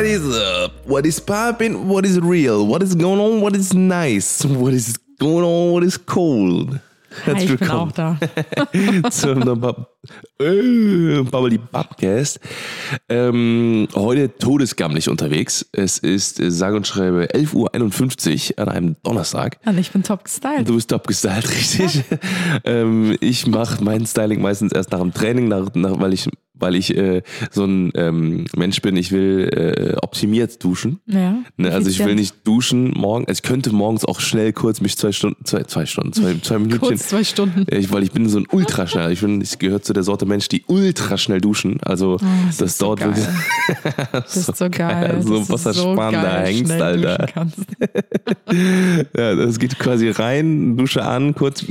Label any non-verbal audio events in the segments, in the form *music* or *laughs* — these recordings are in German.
What is up? What is poppin'? What is real? What is going on? What is nice? What is going on? What is cold? Hi, ich da. *laughs* zum äh, Bubbly Bubcast. Ähm, heute todesgammelig unterwegs. Es ist äh, sage und schreibe 11.51 Uhr an einem Donnerstag. Und ich bin top gestylt. Du bist top gestylt, *laughs* richtig. *laughs* ähm, ich mache mein Styling meistens erst nach dem Training, nach, nach, weil ich weil ich äh, so ein ähm, Mensch bin, ich will äh, optimiert duschen. Ja, ne, also ich will nicht duschen morgen. Also ich könnte morgens auch schnell kurz mich zwei Stunden, zwei, zwei Stunden, zwei, zwei *laughs* Minuten. kurz zwei Stunden. Ich, weil ich bin so ein ultraschnell. Ich bin, ich gehöre zu der Sorte Mensch, die ultra schnell duschen. Also Oh, das das, so dauert geil. wirklich. *laughs* Das ist so geil. So da geil hängst, schnell Alter. *laughs* Ja, das geht quasi rein, Dusche an, kurz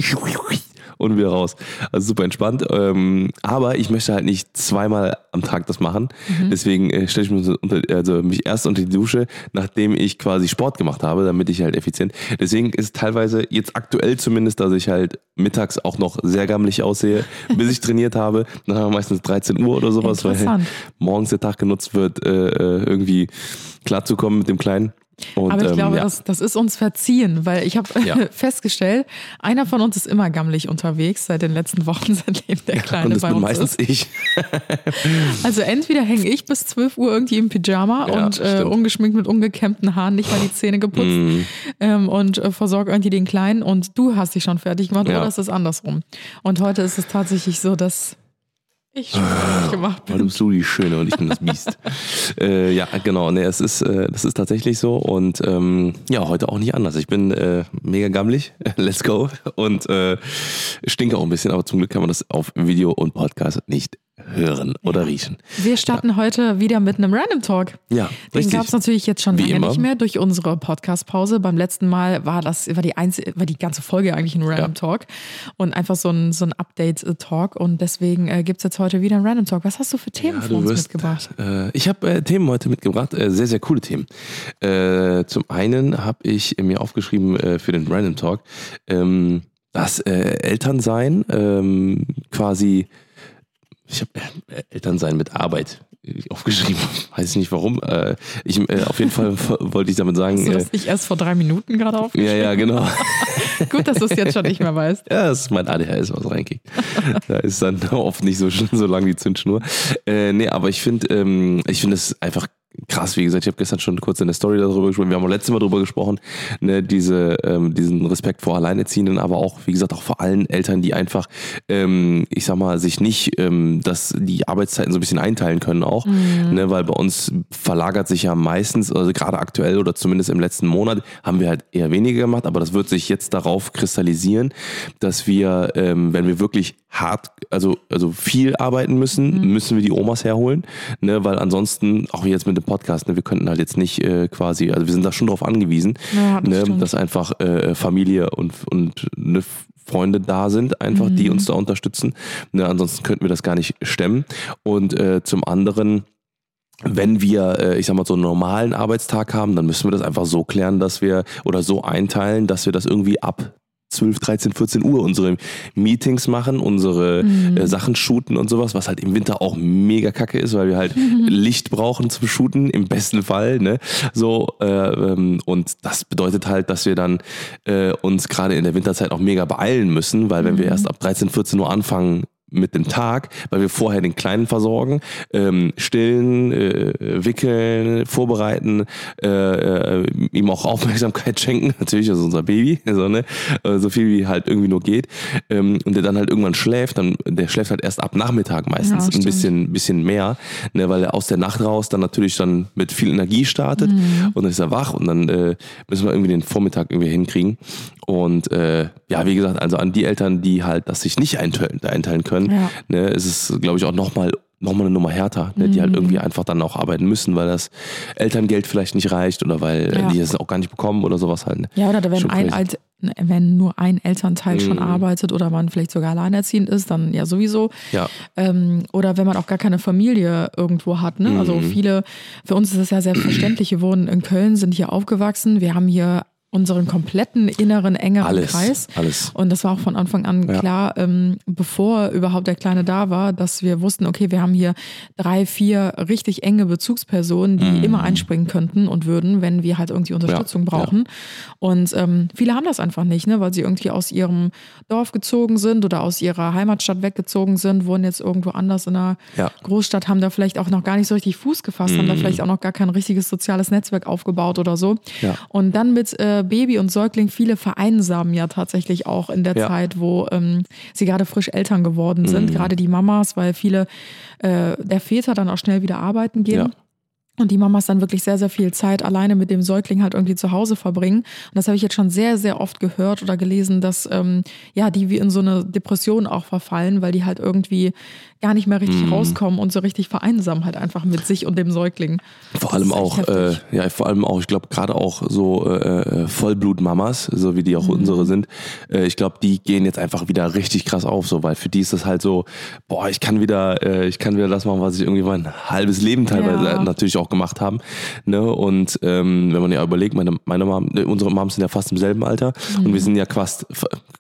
und wieder raus. Also super entspannt. Ähm, aber ich möchte halt nicht zweimal am Tag das machen. Mhm. Deswegen äh, stelle ich mich, unter, also mich erst unter die Dusche, nachdem ich quasi Sport gemacht habe, damit ich halt effizient. Deswegen ist teilweise jetzt aktuell zumindest, dass ich halt mittags auch noch sehr gammelig aussehe, *laughs* bis ich trainiert habe. Dann haben wir meistens 13 Uhr oder sowas, weil morgens der Tag genutzt wird, äh, äh, irgendwie klarzukommen mit dem Kleinen. Und, Aber ich ähm, glaube, ja. das, das ist uns verziehen, weil ich habe Ja. *laughs* festgestellt, einer von uns ist immer gammelig unterwegs seit den letzten Wochen, *laughs* seitdem der und Kleine das bei bin uns meistens ist. ich. *laughs* Also entweder hänge ich bis 12 Uhr irgendwie im Pyjama Ja, und äh, ungeschminkt mit ungekämmten Haaren, nicht mal die Zähne geputzt Mm. ähm, und äh, versorge irgendwie den Kleinen und du hast dich schon fertig gemacht Ja. oder ist es andersrum? Und heute ist es tatsächlich so, dass ich fertig gemacht Weil du bin. bist du die Schöne und ich bin das Biest. *laughs* äh, ja, genau. Nee, es ist, äh, das ist tatsächlich so. Und ähm, ja, heute auch nicht anders. Ich bin äh, mega gammelig. *laughs* Let's go. Und äh, stinke auch ein bisschen, aber zum Glück kann man das auf Video und Podcast nicht hören oder riechen. Wir starten heute wieder mit einem Random Talk. Ja, Den gab es natürlich jetzt schon Wie lange immer. nicht mehr durch unsere Podcast-Pause. Beim letzten Mal war das war die einzige, war die ganze Folge eigentlich ein Random Ja. Talk und einfach so ein, so ein Update-Talk. Und deswegen äh, gibt es jetzt heute wieder einen Random Talk. Was hast du für Themen Ja, für uns wirst, mitgebracht? Äh, ich habe äh, Themen heute mitgebracht, äh, sehr, sehr coole Themen. Äh, zum einen habe ich mir aufgeschrieben äh, für den Random Talk, ähm, dass äh, Elternsein ähm, quasi, ich habe äh, Elternsein mit Arbeit äh, aufgeschrieben, *laughs* weiß ich nicht warum. Äh, ich, äh, auf jeden Fall *laughs* wollte ich damit sagen, Hast du äh, das nicht erst vor drei Minuten gerade ja, aufgeschrieben? ja, genau. *laughs* Gut, dass du es jetzt schon nicht mehr weißt. Ja, das ist mein ADHS, was reinkickt. da ist dann oft nicht so, so lang die Zündschnur. Äh, nee, aber ich finde, ähm, ich finde es einfach krass. Wie gesagt, ich habe gestern schon kurz in der Story darüber gesprochen. Wir haben auch letztes Mal darüber gesprochen, ne, diese, ähm, diesen Respekt vor Alleinerziehenden, aber auch, wie gesagt, auch vor allen Eltern, die einfach, ähm, ich sag mal, sich nicht, ähm, dass die Arbeitszeiten so ein bisschen einteilen können auch, ne, weil bei uns verlagert sich ja meistens, also gerade aktuell oder zumindest im letzten Monat, haben wir halt eher weniger gemacht, aber das wird sich jetzt darauf kristallisieren, dass wir, ähm, wenn wir wirklich hart, also, also viel arbeiten müssen, müssen wir die Omas herholen, ne, weil ansonsten, auch jetzt mit dem Podcast, ne, wir könnten halt jetzt nicht äh, quasi, also wir sind da schon drauf angewiesen, Ja, das ne, dass einfach äh, Familie und, und ne, Freunde da sind, einfach, Mhm. die uns da unterstützen. Ne, ansonsten könnten wir das gar nicht stemmen. Und äh, zum anderen, wenn wir, äh, ich sag mal, so einen normalen Arbeitstag haben, dann müssen wir das einfach so klären, dass wir oder so einteilen, dass wir das irgendwie ab 12, 13, 14 Uhr unsere Meetings machen, unsere äh, Sachen shooten und sowas, was halt im Winter auch mega kacke ist, weil wir halt Licht brauchen zum Shooten, im besten Fall. Ne? So, äh, ähm, und das bedeutet halt, dass wir dann äh, uns gerade in der Winterzeit auch mega beeilen müssen, weil wenn wir erst ab 13, 14 Uhr anfangen, mit dem Tag, weil wir vorher den Kleinen versorgen, ähm, stillen, äh, wickeln, vorbereiten, äh, äh, ihm auch *laughs* Aufmerksamkeit schenken, natürlich, ist unser Baby, *laughs* so, ne? äh, so viel wie halt irgendwie nur geht. Ähm, und der dann halt irgendwann schläft, dann der schläft halt erst ab Nachmittag meistens Ja, ein bisschen, bisschen mehr, ne? weil er aus der Nacht raus dann natürlich dann mit viel Energie startet Mhm. und dann ist er wach und dann äh, müssen wir irgendwie den Vormittag irgendwie hinkriegen. Und äh, ja, wie gesagt, also an die Eltern, die halt das sich nicht einteilen, einteilen können, Ja. ne, ist es, glaube ich, auch nochmal noch mal eine Nummer härter, ne, die halt irgendwie einfach dann auch arbeiten müssen, weil das Elterngeld vielleicht nicht reicht oder weil Ja. die es auch gar nicht bekommen oder sowas halt. Ne? Ja, oder wenn, Schon ein. Alt, wenn nur ein Elternteil schon Mhm. arbeitet oder man vielleicht sogar alleinerziehend ist, dann ja sowieso. Ja, Ähm, oder wenn man auch gar keine Familie irgendwo hat. Ne? Also Mhm. viele, für uns ist es ja selbstverständlich, *clears throat* wir wohnen in Köln, sind hier aufgewachsen, wir haben hier unseren kompletten inneren, engeren Alles, Kreis. alles. Und das war auch von Anfang an Ja. klar, ähm, bevor überhaupt der Kleine da war, dass wir wussten, okay, wir haben hier drei, vier richtig enge Bezugspersonen, die immer einspringen könnten und würden, wenn wir halt irgendwie Unterstützung Mhm. Ja, brauchen. Und ähm, viele haben das einfach nicht, ne, weil sie irgendwie aus ihrem Dorf gezogen sind oder aus ihrer Heimatstadt weggezogen sind, wohnen jetzt irgendwo anders in einer Ja. Mhm. Großstadt, haben da vielleicht auch noch gar nicht so richtig Fuß gefasst, haben da vielleicht auch noch gar kein richtiges soziales Netzwerk aufgebaut oder so. Ja. Und dann mit äh, Baby und Säugling, viele vereinsamen ja tatsächlich auch in der Ja. Zeit, wo ähm, sie gerade frisch Eltern geworden Mhm. sind, gerade die Mamas, weil viele äh, der Väter dann auch schnell wieder arbeiten gehen. Ja. Und die Mamas dann wirklich sehr, sehr viel Zeit alleine mit dem Säugling halt irgendwie zu Hause verbringen. Und das habe ich jetzt schon sehr, sehr oft gehört oder gelesen, dass ähm, ja, die wie in so eine Depression auch verfallen, weil die halt irgendwie gar nicht mehr richtig rauskommen und so richtig vereinsamen halt einfach mit sich und dem Säugling. Vor Das allem auch, äh, ja, vor allem auch, ich glaube, gerade auch so äh, Vollblutmamas, so wie die auch Mhm. unsere sind, äh, ich glaube, die gehen jetzt einfach wieder richtig krass auf, so, weil für die ist das halt so, boah, ich kann wieder, äh, ich kann wieder das machen, was ich irgendwie mein halbes Leben teilweise Ja. natürlich auch gemacht haben. Ne? Und ähm, wenn man ja überlegt, meine, meine Mom, ne, unsere Moms sind ja fast im selben Alter Mhm. und wir sind ja fast,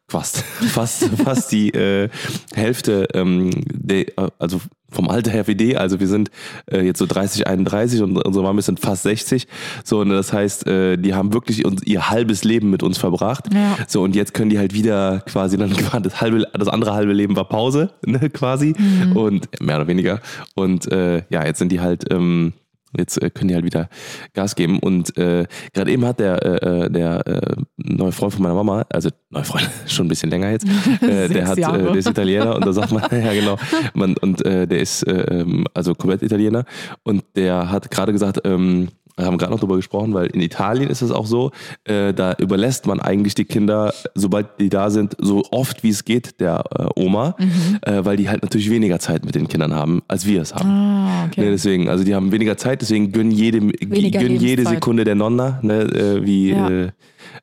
fast, *laughs* fast, fast die äh, Hälfte, ähm, der, also vom Alter her wie die, also wir sind äh, jetzt so 30, 31 und unsere Mami sind fast 60. So, und das heißt, äh, die haben wirklich uns, ihr halbes Leben mit uns verbracht. Ja. So, und jetzt können die halt wieder quasi dann *laughs* das halbe, das andere halbe Leben war Pause, ne, quasi. Und mehr oder weniger. Und äh, ja, jetzt sind die halt. Ähm, Jetzt äh, können die halt wieder Gas geben. Und äh, gerade eben hat der, äh, äh, der äh, neue Freund von meiner Mama, also neue Freund, *laughs* schon ein bisschen länger jetzt, *laughs* äh, der hat, äh, der ist Italiener und da sagt man, *laughs* ja genau, man, und äh, der ist äh, ähm, also komplett Italiener. Und der hat gerade gesagt, ähm, wir haben gerade noch drüber gesprochen, weil in Italien ist es auch so, äh, da überlässt man eigentlich die Kinder, sobald die da sind, so oft wie es geht, der äh, Oma, Mhm. äh, weil die halt natürlich weniger Zeit mit den Kindern haben, als wir es haben. Ah, Ne, okay. deswegen, also die haben weniger Zeit, deswegen gönnen jede, Weniger gönnen jede Lebenszeit. Sekunde der Nonna, ne, äh, wie Ja.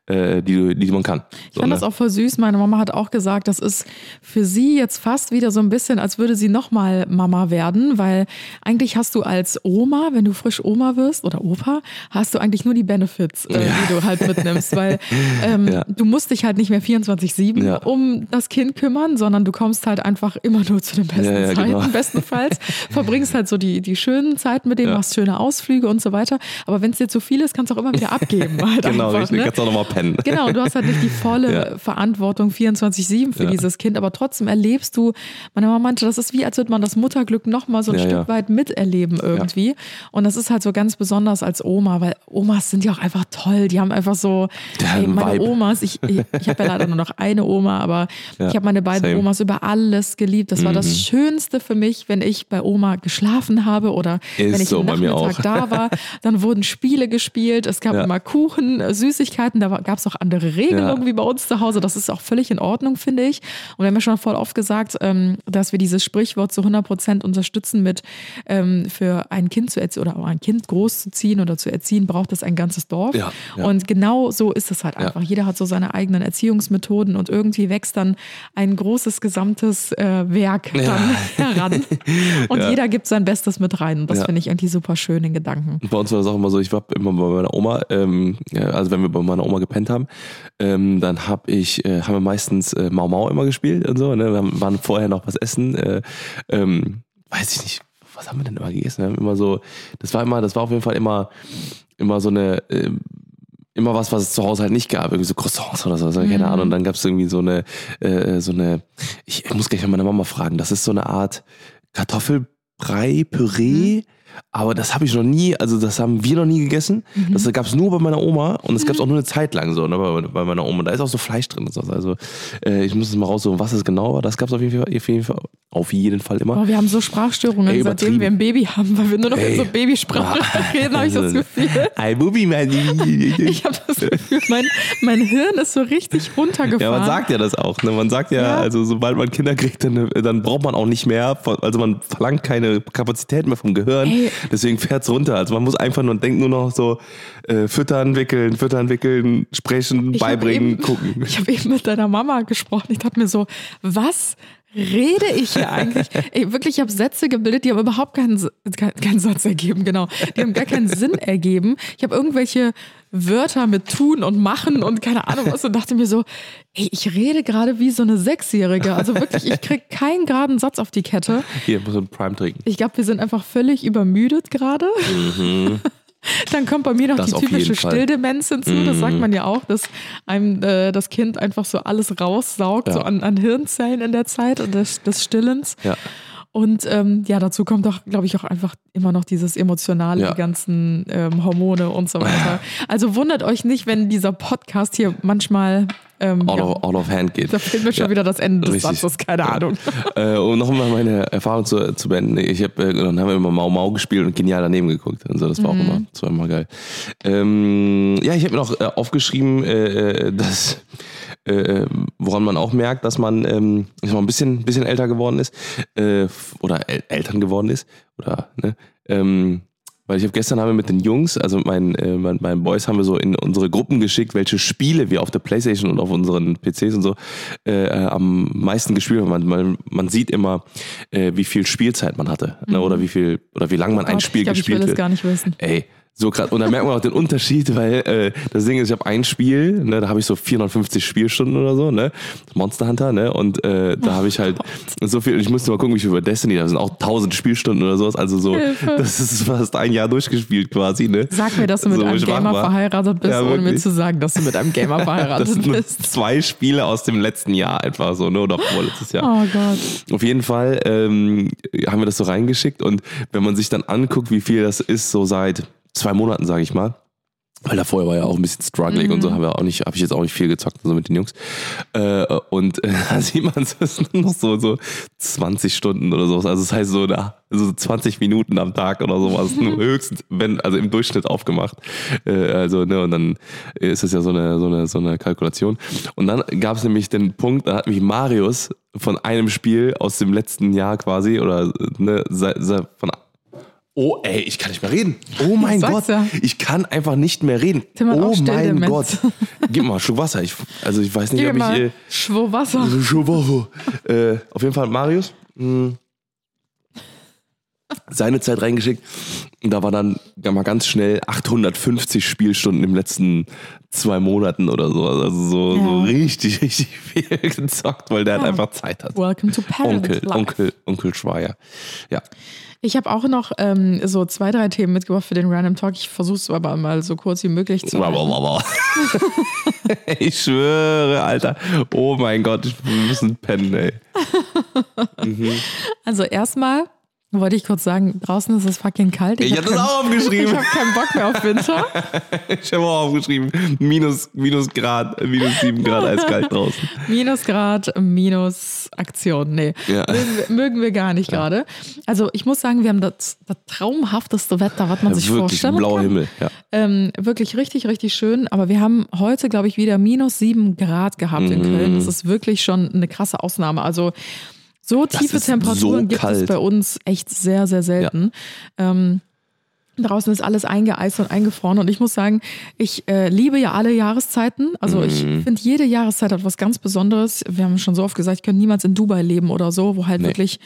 Äh, die, die man kann. Ich fand das auch voll süß. Meine Mama hat auch gesagt, das ist für sie jetzt fast wieder so ein bisschen, als würde sie nochmal Mama werden, weil eigentlich hast du als Oma, wenn du frisch Oma wirst oder Opa, hast du eigentlich nur die Benefits, äh, die du halt mitnimmst, weil ähm, Ja. du musst dich halt nicht mehr 24-7 Ja. um das Kind kümmern, sondern du kommst halt einfach immer nur zu den besten Ja, ja, Zeiten, genau. *laughs* bestenfalls. Verbringst halt so die, die schönen Zeiten mit Ja. machst schöne Ausflüge und so weiter. Aber wenn es dir zu viel ist, kannst du auch immer wieder *laughs* abgeben. Halt Genau, einfach, richtig, ne? kannst auch nochmal pennen. Genau, du hast halt nicht die volle *laughs* Ja. Verantwortung 24-7 für Ja. dieses Kind, aber trotzdem erlebst du, meine Mama meinte, das ist wie, als würde man das Mutterglück nochmal so ein Ja, Stück weit miterleben irgendwie. Und das ist halt so ganz besonders als Oma, weil Omas sind ja auch einfach toll. Die haben einfach so, Die ey, haben meine Vibe. Omas, ich, ich, ich habe ja leider nur noch eine Oma, aber *laughs* ich habe meine beiden same. Omas über alles geliebt. Das war Mhm. das Schönste für mich, wenn ich bei Oma geschlafen habe oder Ist wenn ich so am Nachmittag da war. *laughs* Dann wurden Spiele gespielt, es gab immer Kuchen, äh, Süßigkeiten, da gab es auch andere Regelungen Ja. wie bei uns zu Hause. Das ist auch völlig in Ordnung, finde ich. Und wir haben ja schon voll oft gesagt, ähm, dass wir dieses Sprichwort zu 100 Prozent unterstützen mit ähm, für ein Kind zu erziehen oder um ein Kind großzuziehen oder zu erziehen, braucht es ein ganzes Dorf. Ja, ja. Und genau so ist es halt einfach. Jeder hat so seine eigenen Erziehungsmethoden und irgendwie wächst dann ein großes gesamtes äh, Werk dann *laughs* heran. Und jeder gibt sein Bestes mit rein. Und das finde ich irgendwie super schön in Gedanken. Bei uns war das auch immer so, ich war immer bei meiner Oma, ähm, also wenn wir bei meiner Oma gepennt haben, ähm, dann hab ich, äh, haben wir meistens äh, Mau Mau immer gespielt und so, ne? Wir haben, waren vorher noch was essen, äh, ähm, weiß ich nicht, was haben wir denn immer gegessen? Wir haben immer so, das war immer, das war auf jeden Fall immer, immer so eine, ähm, immer was, was es zu Hause halt nicht gab, irgendwie so Croissants oder so, also keine Ahnung. Und dann gab es irgendwie so eine, äh, so eine, ich, ich muss gleich mal meine Mama fragen, das ist so eine Art Kartoffelbrei, Püree, aber das habe ich noch nie, also das haben wir noch nie gegessen. Das gab es nur bei meiner Oma und das gab es auch nur eine Zeit lang so, ne, bei, bei meiner Oma. Da ist auch so Fleisch drin und so. Also äh, ich muss es mal raussuchen, was es genau war. Das gab es auf jeden Fall, auf jeden Fall, auf jeden Fall immer. Boah, wir haben so Sprachstörungen, Ey, seitdem wir ein Baby haben, weil wir nur noch in Ey. so Babysprache *laughs* reden, habe ich das Gefühl. Ein Bubi, mein Ich habe das Gefühl, mein, mein Hirn ist so richtig runtergefahren. Ja, man sagt ja das auch. Ne? Man sagt ja, Ja. also sobald man Kinder kriegt, dann, dann braucht man auch nicht mehr. Also man verlangt keine Kapazität mehr vom Gehirn. Ey. Deswegen fährt's runter. Also man muss einfach nur denkt nur noch so äh, füttern, wickeln, füttern, wickeln, sprechen, Ich beibringen, eben, gucken. Ich habe eben mit deiner Mama gesprochen. Ich dachte mir so, was rede ich hier eigentlich? Ey, wirklich, ich habe Sätze gebildet, die haben überhaupt keinen, keinen Satz ergeben, genau. Die haben gar keinen Sinn ergeben. Ich habe irgendwelche Wörter mit tun und machen und keine Ahnung was und dachte mir so, ey, ich rede gerade wie so eine Sechsjährige. Also wirklich, ich krieg keinen geraden Satz auf die Kette. Hier, muss ein Prime trinken. Ich glaube, wir sind einfach völlig übermüdet gerade. *laughs* Dann kommt bei mir noch Mhm. Das die typische. Mhm. Stilldemenz hinzu. Das sagt man ja auch, dass einem äh, das Kind einfach so alles raussaugt, Ja. so an, an Hirnzellen in der Zeit und des, des Stillens. Ja. Und ähm, ja, dazu kommt auch, glaube ich, auch einfach immer noch dieses Emotionale, Ja. die ganzen ähm, Hormone und so weiter. *laughs* Also wundert euch nicht, wenn dieser Podcast hier manchmal ähm, Out, ja, of, out of hand geht. da fehlt mir schon Ja. wieder das Ende des Richtig. Satzes, keine Ja. Ahnung. *laughs* Äh, um nochmal meine Erfahrung zu, zu beenden. Ich hab, äh, dann haben wir immer Mau Mau gespielt und genial daneben geguckt. Und so, das war Mhm. auch immer, immer geil. Ähm, ja, ich habe mir noch äh, aufgeschrieben, äh, äh, dass äh, woran man auch merkt, dass man ähm, ich sag mal, ein bisschen, bisschen älter geworden ist äh, oder El Eltern geworden ist oder ne, ähm, weil ich habe gestern haben wir mit den Jungs, also mit meinen, äh, meinen, meinen Boys, haben wir so in unsere Gruppen geschickt, welche Spiele wir auf der Playstation und auf unseren PCs und so äh, äh, am meisten gespielt haben. Man, man, man sieht immer, äh, wie viel Spielzeit man hatte ne, oder wie viel oder wie lange man ein Gott, Spiel ich glaube, ich will gespielt es wird. gar nicht wissen. Ey, so krass. Und da merkt man auch den Unterschied, weil äh, das Ding ist, ich habe ein Spiel, ne, da habe ich so 450 Spielstunden oder so, ne? Monster Hunter, ne? Und äh, da habe ich halt *laughs* so viel, ich musste mal gucken, wie viel über Destiny, da sind auch 1000 Spielstunden oder sowas. Also so, das ist fast ein Jahr durchgespielt quasi, ne? Sag mir, dass du mit So einem Gamer war. verheiratet bist, Ja, ohne mir zu sagen, dass du mit einem Gamer *laughs* verheiratet bist. zwei Spiele aus dem letzten Jahr etwa so, ne? Oder vorletztes Jahr. Oh Gott. Auf jeden Fall ähm, haben wir das so reingeschickt und wenn man sich dann anguckt, wie viel das ist, so seit zwei Monaten, sage ich mal, weil da vorher war ja auch ein bisschen struggling und so, haben wir auch nicht, habe ich jetzt auch nicht viel gezockt, so mit den Jungs. Äh, und äh, *laughs* da sieht man, es noch so, so 20 Stunden oder sowas. Also das heißt so, da, so 20 Minuten am Tag oder sowas, nur *laughs* höchstens, wenn, also im Durchschnitt aufgemacht. Äh, also, ne, und dann ist es ja so eine, so eine, so eine Kalkulation. Und dann gab es nämlich den Punkt, da hat mich Marius von einem Spiel aus dem letzten Jahr quasi, oder ne, von Oh, ey, ich kann nicht mehr reden. Oh mein Gott. ja. Ich kann einfach nicht mehr reden. Tim hat oh mein. Gott. Gib mal einen Schluck Wasser. Ich, also ich weiß nicht, Gib ob mal ich. Äh, Schwur Wasser. Äh, auf jeden Fall Marius. mh, Seine Zeit reingeschickt. Und da war dann mal ganz schnell 850 Spielstunden im letzten zwei Monaten oder so. Also so, Ja. so richtig, richtig viel gezockt, weil der halt Ja. einfach Zeit hat. Welcome to Paradise Onkel, Life. Onkel, Onkel Schweier. Ja. Ich habe auch noch ähm, so zwei, drei Themen mitgebracht für den Random Talk. Ich versuche es aber mal so kurz wie möglich zu halten. *laughs* ich schwöre, Alter. Oh mein Gott, wir müssen pennen, ey. *laughs* Also erstmal wollte ich kurz sagen, draußen ist es fucking kalt. Ich hab hab das auch *laughs* Ich aufgeschrieben. habe keinen Bock mehr auf Winter. *laughs* Ich habe auch aufgeschrieben. Minus, minus Grad, minus sieben Grad eiskalt draußen. *laughs* Minusgrad, Minus Aktion. Nee, Ja. mögen, wir, mögen wir gar nicht gerade. Also ich muss sagen, wir haben das, das traumhafteste Wetter, was man sich Wirklich vorstellen blauer kann. Himmel. Ja. Ähm, wirklich richtig, richtig schön. Aber wir haben heute, glaube ich, wieder minus sieben Grad gehabt in Mhm. Köln. Das ist wirklich schon eine krasse Ausnahme. Also so tiefe Temperaturen so gibt es kalt. bei uns echt sehr, sehr selten. Ähm, Draußen ist alles eingeeist und eingefroren und ich muss sagen, ich äh, liebe ja alle Jahreszeiten. Also ich Mhm. finde, jede Jahreszeit hat was ganz Besonderes. Wir haben schon so oft gesagt, ich könnte niemals in Dubai leben oder so, wo halt Nee. wirklich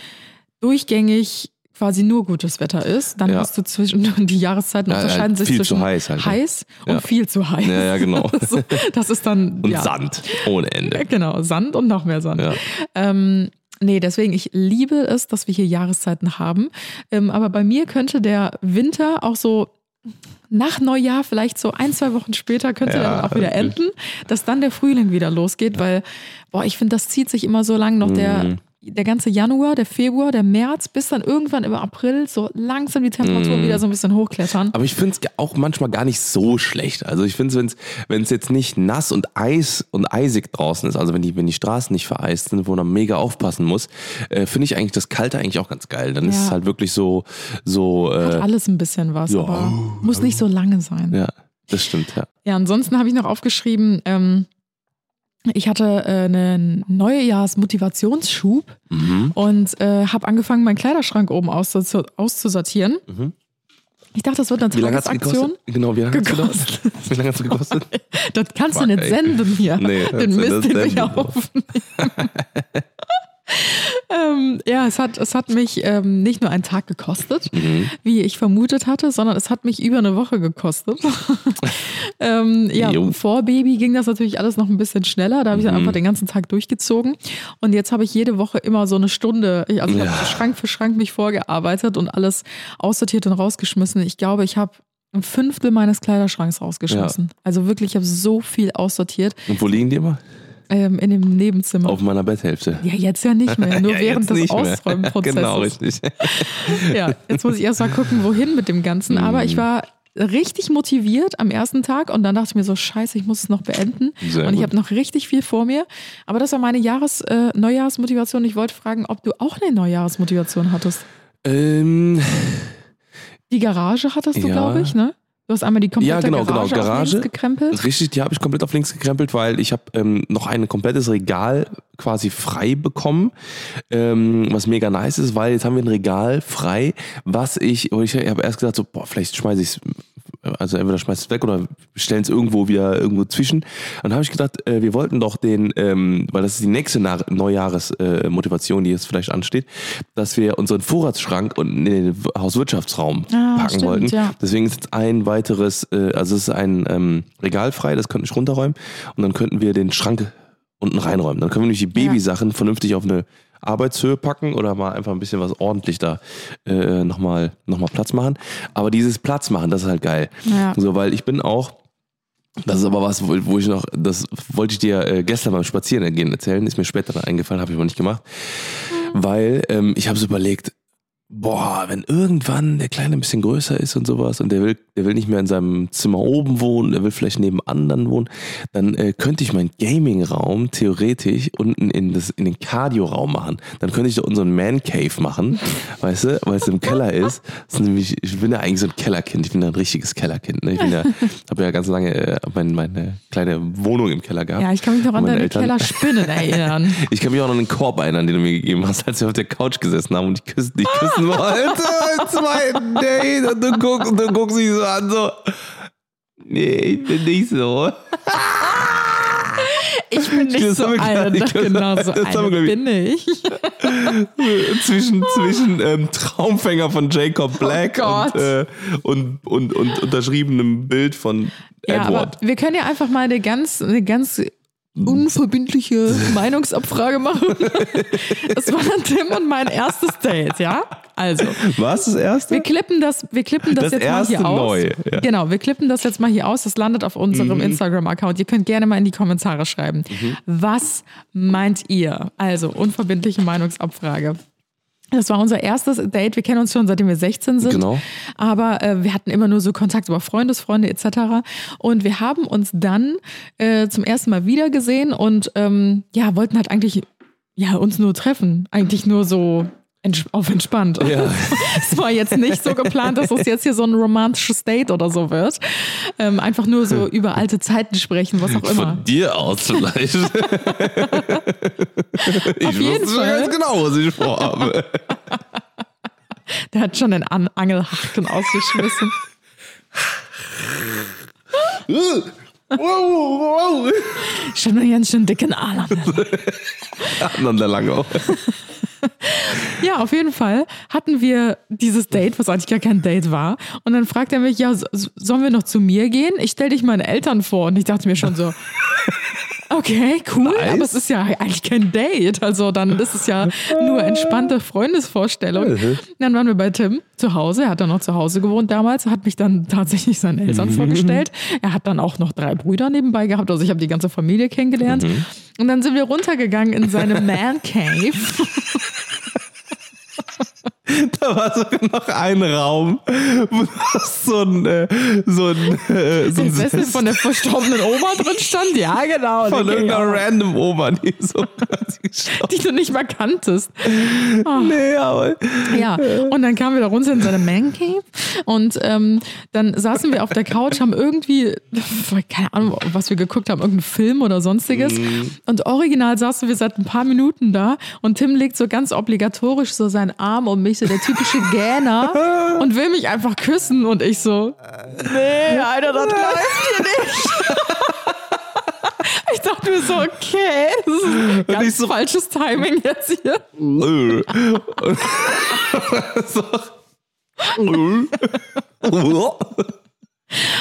durchgängig quasi nur gutes Wetter ist. Dann Ja. hast du zwischen *laughs* die Jahreszeiten Ja, ja, unterscheiden sich viel zu zwischen heiß halt, heiß und Ja. viel zu heiß. Ja, ja, genau. *laughs* So, das ist dann Und ja, Sand ohne Ende. *laughs* Genau, Sand und noch mehr Sand. Ja. Ähm, nee, deswegen, ich liebe es, dass wir hier Jahreszeiten haben. Ähm, aber bei mir könnte der Winter auch so nach Neujahr, vielleicht so ein, zwei Wochen später, könnte Ja, dann auch wieder enden, dass dann der Frühling wieder losgeht, weil, boah, ich finde, das zieht sich immer so lang noch der. Mhm. Der ganze Januar, der Februar, der März, bis dann irgendwann im April so langsam die Temperaturen Mhm. wieder so ein bisschen hochklettern. Aber ich finde es auch manchmal gar nicht so schlecht. Also ich finde es, wenn es jetzt nicht nass und Eis und eisig draußen ist, also wenn die, wenn die Straßen nicht vereist sind, wo man mega aufpassen muss, äh, finde ich eigentlich das Kalte eigentlich auch ganz geil. Dann ist Ja. es halt wirklich so, so Hat äh, alles ein bisschen was, ja. aber muss nicht so lange sein. ja, das stimmt, ja. Ja, ansonsten habe ich noch aufgeschrieben, ähm, ich hatte äh, einen Neujahrsmotivationsschub Mhm. und äh, habe angefangen, meinen Kleiderschrank oben auszus auszusortieren. Mhm. Ich dachte, das wird eine Wie Tagesaktion. Genau, wie lange Gekostet. Wie lange hat es gekostet? *laughs* Das kannst Fuck, du nicht ey. senden hier. Nee, den Mist, nicht den wir aufnehmen. *laughs* ähm, ja, es hat, es hat mich ähm, nicht nur einen Tag gekostet, Mhm. wie ich vermutet hatte, sondern es hat mich über eine Woche gekostet. *laughs* ähm, ja, Jo. vor Baby ging das natürlich alles noch ein bisschen schneller. Da habe ich Mhm. dann einfach den ganzen Tag durchgezogen. Und jetzt habe ich jede Woche immer so eine Stunde, ich- also ich Ja. habe Schrank für Schrank mich vorgearbeitet und alles aussortiert und rausgeschmissen. Ich glaube, ich habe ein Fünftel meines Kleiderschranks rausgeschmissen. Also wirklich, ich habe so viel aussortiert Und wo liegen die immer? Ähm, in dem Nebenzimmer. Auf meiner Betthälfte. ja, jetzt ja nicht mehr, *laughs* nur Ja, während des. Ausräumprozesses. *laughs* Genau, richtig. *laughs* Ja, jetzt muss ich erst mal gucken, wohin mit dem Ganzen. Aber Mhm. ich war richtig motiviert am ersten Tag und dann dachte ich mir so, scheiße, ich muss es noch beenden. Sehr und ich habe noch richtig viel vor mir. Aber das war meine Jahres, äh, Neujahrsmotivation. Ich wollte fragen, ob du auch eine Neujahrsmotivation hattest. Ähm, Die Garage hattest du, Ja. glaube ich, ne? Du hast einmal die komplette Ja, genau, genau, Garage, auf Garage. links gekrempelt. Richtig, die habe ich komplett auf links gekrempelt, weil ich habe ähm, noch ein komplettes Regal quasi frei bekommen, ähm, was mega nice ist, weil jetzt haben wir ein Regal frei, was ich, ich habe erst gesagt, so, boah, vielleicht schmeiße ich es, also entweder schmeiß es weg oder stellen es irgendwo wieder irgendwo zwischen. Und dann habe ich gedacht, äh, wir wollten doch den, ähm, weil das ist die nächste Neujahresmotivation, äh, die jetzt vielleicht ansteht, dass wir unseren Vorratsschrank und in den Hauswirtschaftsraum Ah, packen stimmt, wollten. ja. Deswegen ist jetzt ein weiteres, äh, also es ist ein ähm, Regal frei, das könnte ich runterräumen und dann könnten wir den Schrank unten reinräumen. Dann können wir nämlich die Babysachen vernünftig auf eine Arbeitshöhe packen oder mal einfach ein bisschen was ordentlich da äh, nochmal noch mal Platz machen. Aber dieses Platz machen, das ist halt geil. Ja. So, weil ich bin auch, das ist aber was, wo, ich noch, das wollte ich dir äh, gestern beim Spazierengehen erzählen, ist mir später dann eingefallen, habe ich aber nicht gemacht. Weil ähm, ich habe so überlegt, boah, wenn irgendwann der Kleine ein bisschen größer ist und sowas und der will, der will nicht mehr in seinem Zimmer oben wohnen, der will vielleicht neben anderen wohnen, dann äh, könnte ich meinen Gaming-Raum theoretisch unten in, das, in den Cardio-Raum machen. Dann könnte ich da unseren Man-Cave machen, weißt du, weil es im Keller ist. Das ist nämlich, ich bin ja eigentlich so ein Kellerkind, ich bin ja ein richtiges Kellerkind. Ne? Ich bin ja, habe ja ganz lange äh, mein, meine kleine Wohnung im Keller gehabt. Ja, ich kann mich noch an Meine deine Kellerspinnen erinnern. *laughs* Ich kann mich auch noch an den Korb erinnern, den du mir gegeben hast, als wir auf der Couch gesessen haben und ich küssen, dich küssen wollte. Zweiten Date. Und du guckst, du guckst mich so an, so. Nee, ich bin nicht so. Ich bin nicht Das so wir eine, nicht genau so. Das wir, eine ich- bin ich. zwischen zwischen ähm, Traumfänger von Jacob Black Oh und, äh, und, und, und unterschriebenem Bild von Ja, aber Edward. wir können ja einfach mal eine ganz, eine ganz unverbindliche *laughs* Meinungsabfrage machen. Das war dann Tim und mein erstes Date, ja? Also, Was das erste? wir klippen das, wir klippen das, Das jetzt mal hier erste aus. neu, ja. Mhm. Genau, wir klippen das jetzt mal hier aus. Das landet auf unserem Instagram-Account. Ihr könnt gerne mal in die Kommentare schreiben. Mhm. Was meint ihr? Also, unverbindliche Meinungsabfrage. Das war unser erstes Date. Wir kennen uns schon, seitdem wir 16 sind. Genau. Aber äh, wir hatten immer nur so Kontakt über Freundesfreunde etc. Und wir haben uns dann äh, zum ersten Mal wieder gesehen und ähm, ja, wollten halt eigentlich ja, uns nur treffen. Eigentlich nur so ents auf entspannt. Ja. *laughs* Es war jetzt nicht so geplant, dass es jetzt hier so ein romantisches Date oder so wird. Ähm, einfach nur so *laughs* über alte Zeiten sprechen, was auch immer. Von dir aus vielleicht. *laughs* ich Auf jeden wusste schon Fall. ganz genau, was ich vorhabe. Der hat schon den An Angelhaken ausgeschmissen. Wow, wow. Schon einen ganz schön dicken. *laughs* Aneinander lang auch. Ja, auf jeden Fall hatten wir dieses Date, was eigentlich gar kein Date war. Und dann fragt er mich, ja, so- sollen wir noch zu mir gehen? Ich stell dich meinen Eltern vor. Und ich dachte mir schon so, okay, cool, Nice. aber es ist ja eigentlich kein Date. Also dann ist es ja nur entspannte Freundesvorstellung. Dann waren wir bei Tim zu Hause. Er hat dann noch zu Hause gewohnt damals, hat mich dann tatsächlich seinen Eltern vorgestellt. Er hat dann auch noch drei Brüder nebenbei gehabt. Also ich habe die ganze Familie kennengelernt. Und dann sind wir runtergegangen in seine Man Cave. *laughs* *laughs* *laughs* Da war sogar noch ein Raum, *laughs* wo so ein, äh, so ein, äh, so ein Sessel von der verstorbenen Oma drin *laughs* stand? Ja, genau. von irgendeiner random Oma, die so die du nicht mal kanntest. Nee, aber Ja, und dann kamen wir da runter in seine Man Cave und ähm, dann saßen wir auf der Couch, haben irgendwie, keine Ahnung, was wir geguckt haben, irgendeinen Film oder sonstiges. Und original saßen wir seit ein paar Minuten da und Tim legt so ganz obligatorisch so seinen Arm um mich, so der typische Gähner *laughs* und will mich einfach küssen und ich so, nee, Alter, das läuft hier nicht. *laughs* Ich dachte mir so, okay, das ist ganz ich so- falsches Timing jetzt hier. *laughs* So.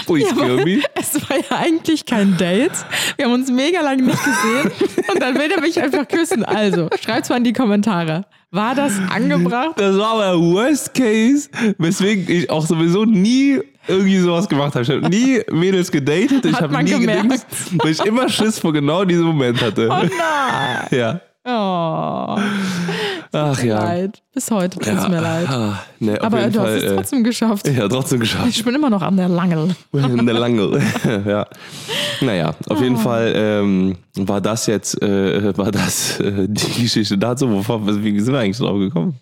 Please kill me. Es war ja eigentlich kein Date. Wir haben uns mega lange nicht gesehen. Und dann will er mich einfach küssen. Also, schreibt's mal in die Kommentare. War das angebracht? Das war aber der Worst Case, weswegen ich auch sowieso nie irgendwie sowas gemacht habe. Ich habe nie Mädels gedatet. Ich habe nie gemerkt. gedingst, weil ich immer Schiss vor genau diesem Moment hatte. Oh nein. Ja. Oh, Ach ja. leid. Bis heute tut's mir leid. Ah, ne, auf Aber du hast Fall, es äh, trotzdem geschafft. Ja, trotzdem geschafft. Ich bin immer noch an der Langel. Eine lange. *laughs* ja. Naja, auf Oh. jeden Fall ähm, war das jetzt, äh, war das äh, die Geschichte dazu. Wovon, wie sind wir eigentlich drauf gekommen?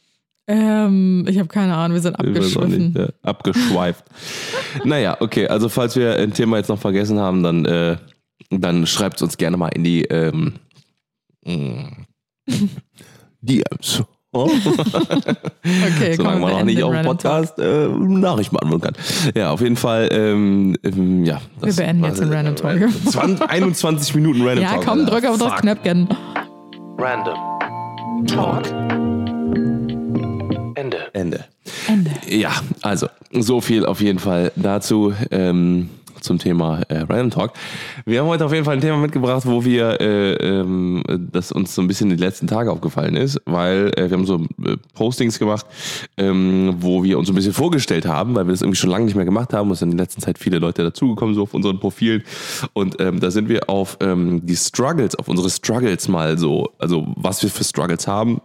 Ähm, ich habe keine Ahnung, wir sind abgeschwiffen. nicht, ja, abgeschweift. *laughs* naja, okay, also falls wir ein Thema jetzt noch vergessen haben, dann, äh, dann schreibt es uns gerne mal in die ähm, mm, DMs. Oh, *laughs* Okay, Solange komm, man auch beenden nicht auf dem. Podcast äh, Nachrichten beantworten kann. Ja, auf jeden Fall, ähm, ähm, ja. Wir beenden jetzt den Random Talk. *laughs* 20, 21 Minuten Random Ja, Talk. komm, Alter. drück auf das. Knöpfchen. Random Talk. Ende. Ende. Ende. Ja, also so viel auf jeden Fall dazu ähm, zum Thema äh, Random Talk. Wir haben heute auf jeden Fall ein Thema mitgebracht, wo wir, äh, ähm, das uns so ein bisschen die letzten Tage aufgefallen ist, weil äh, wir haben so äh, Postings gemacht, ähm, wo wir uns ein bisschen vorgestellt haben, weil wir das irgendwie schon lange nicht mehr gemacht haben. Es sind in der letzten Zeit viele Leute dazugekommen, so auf unseren Profilen. Und ähm, da sind wir auf ähm, die Struggles, auf unsere Struggles mal so, also was wir für Struggles haben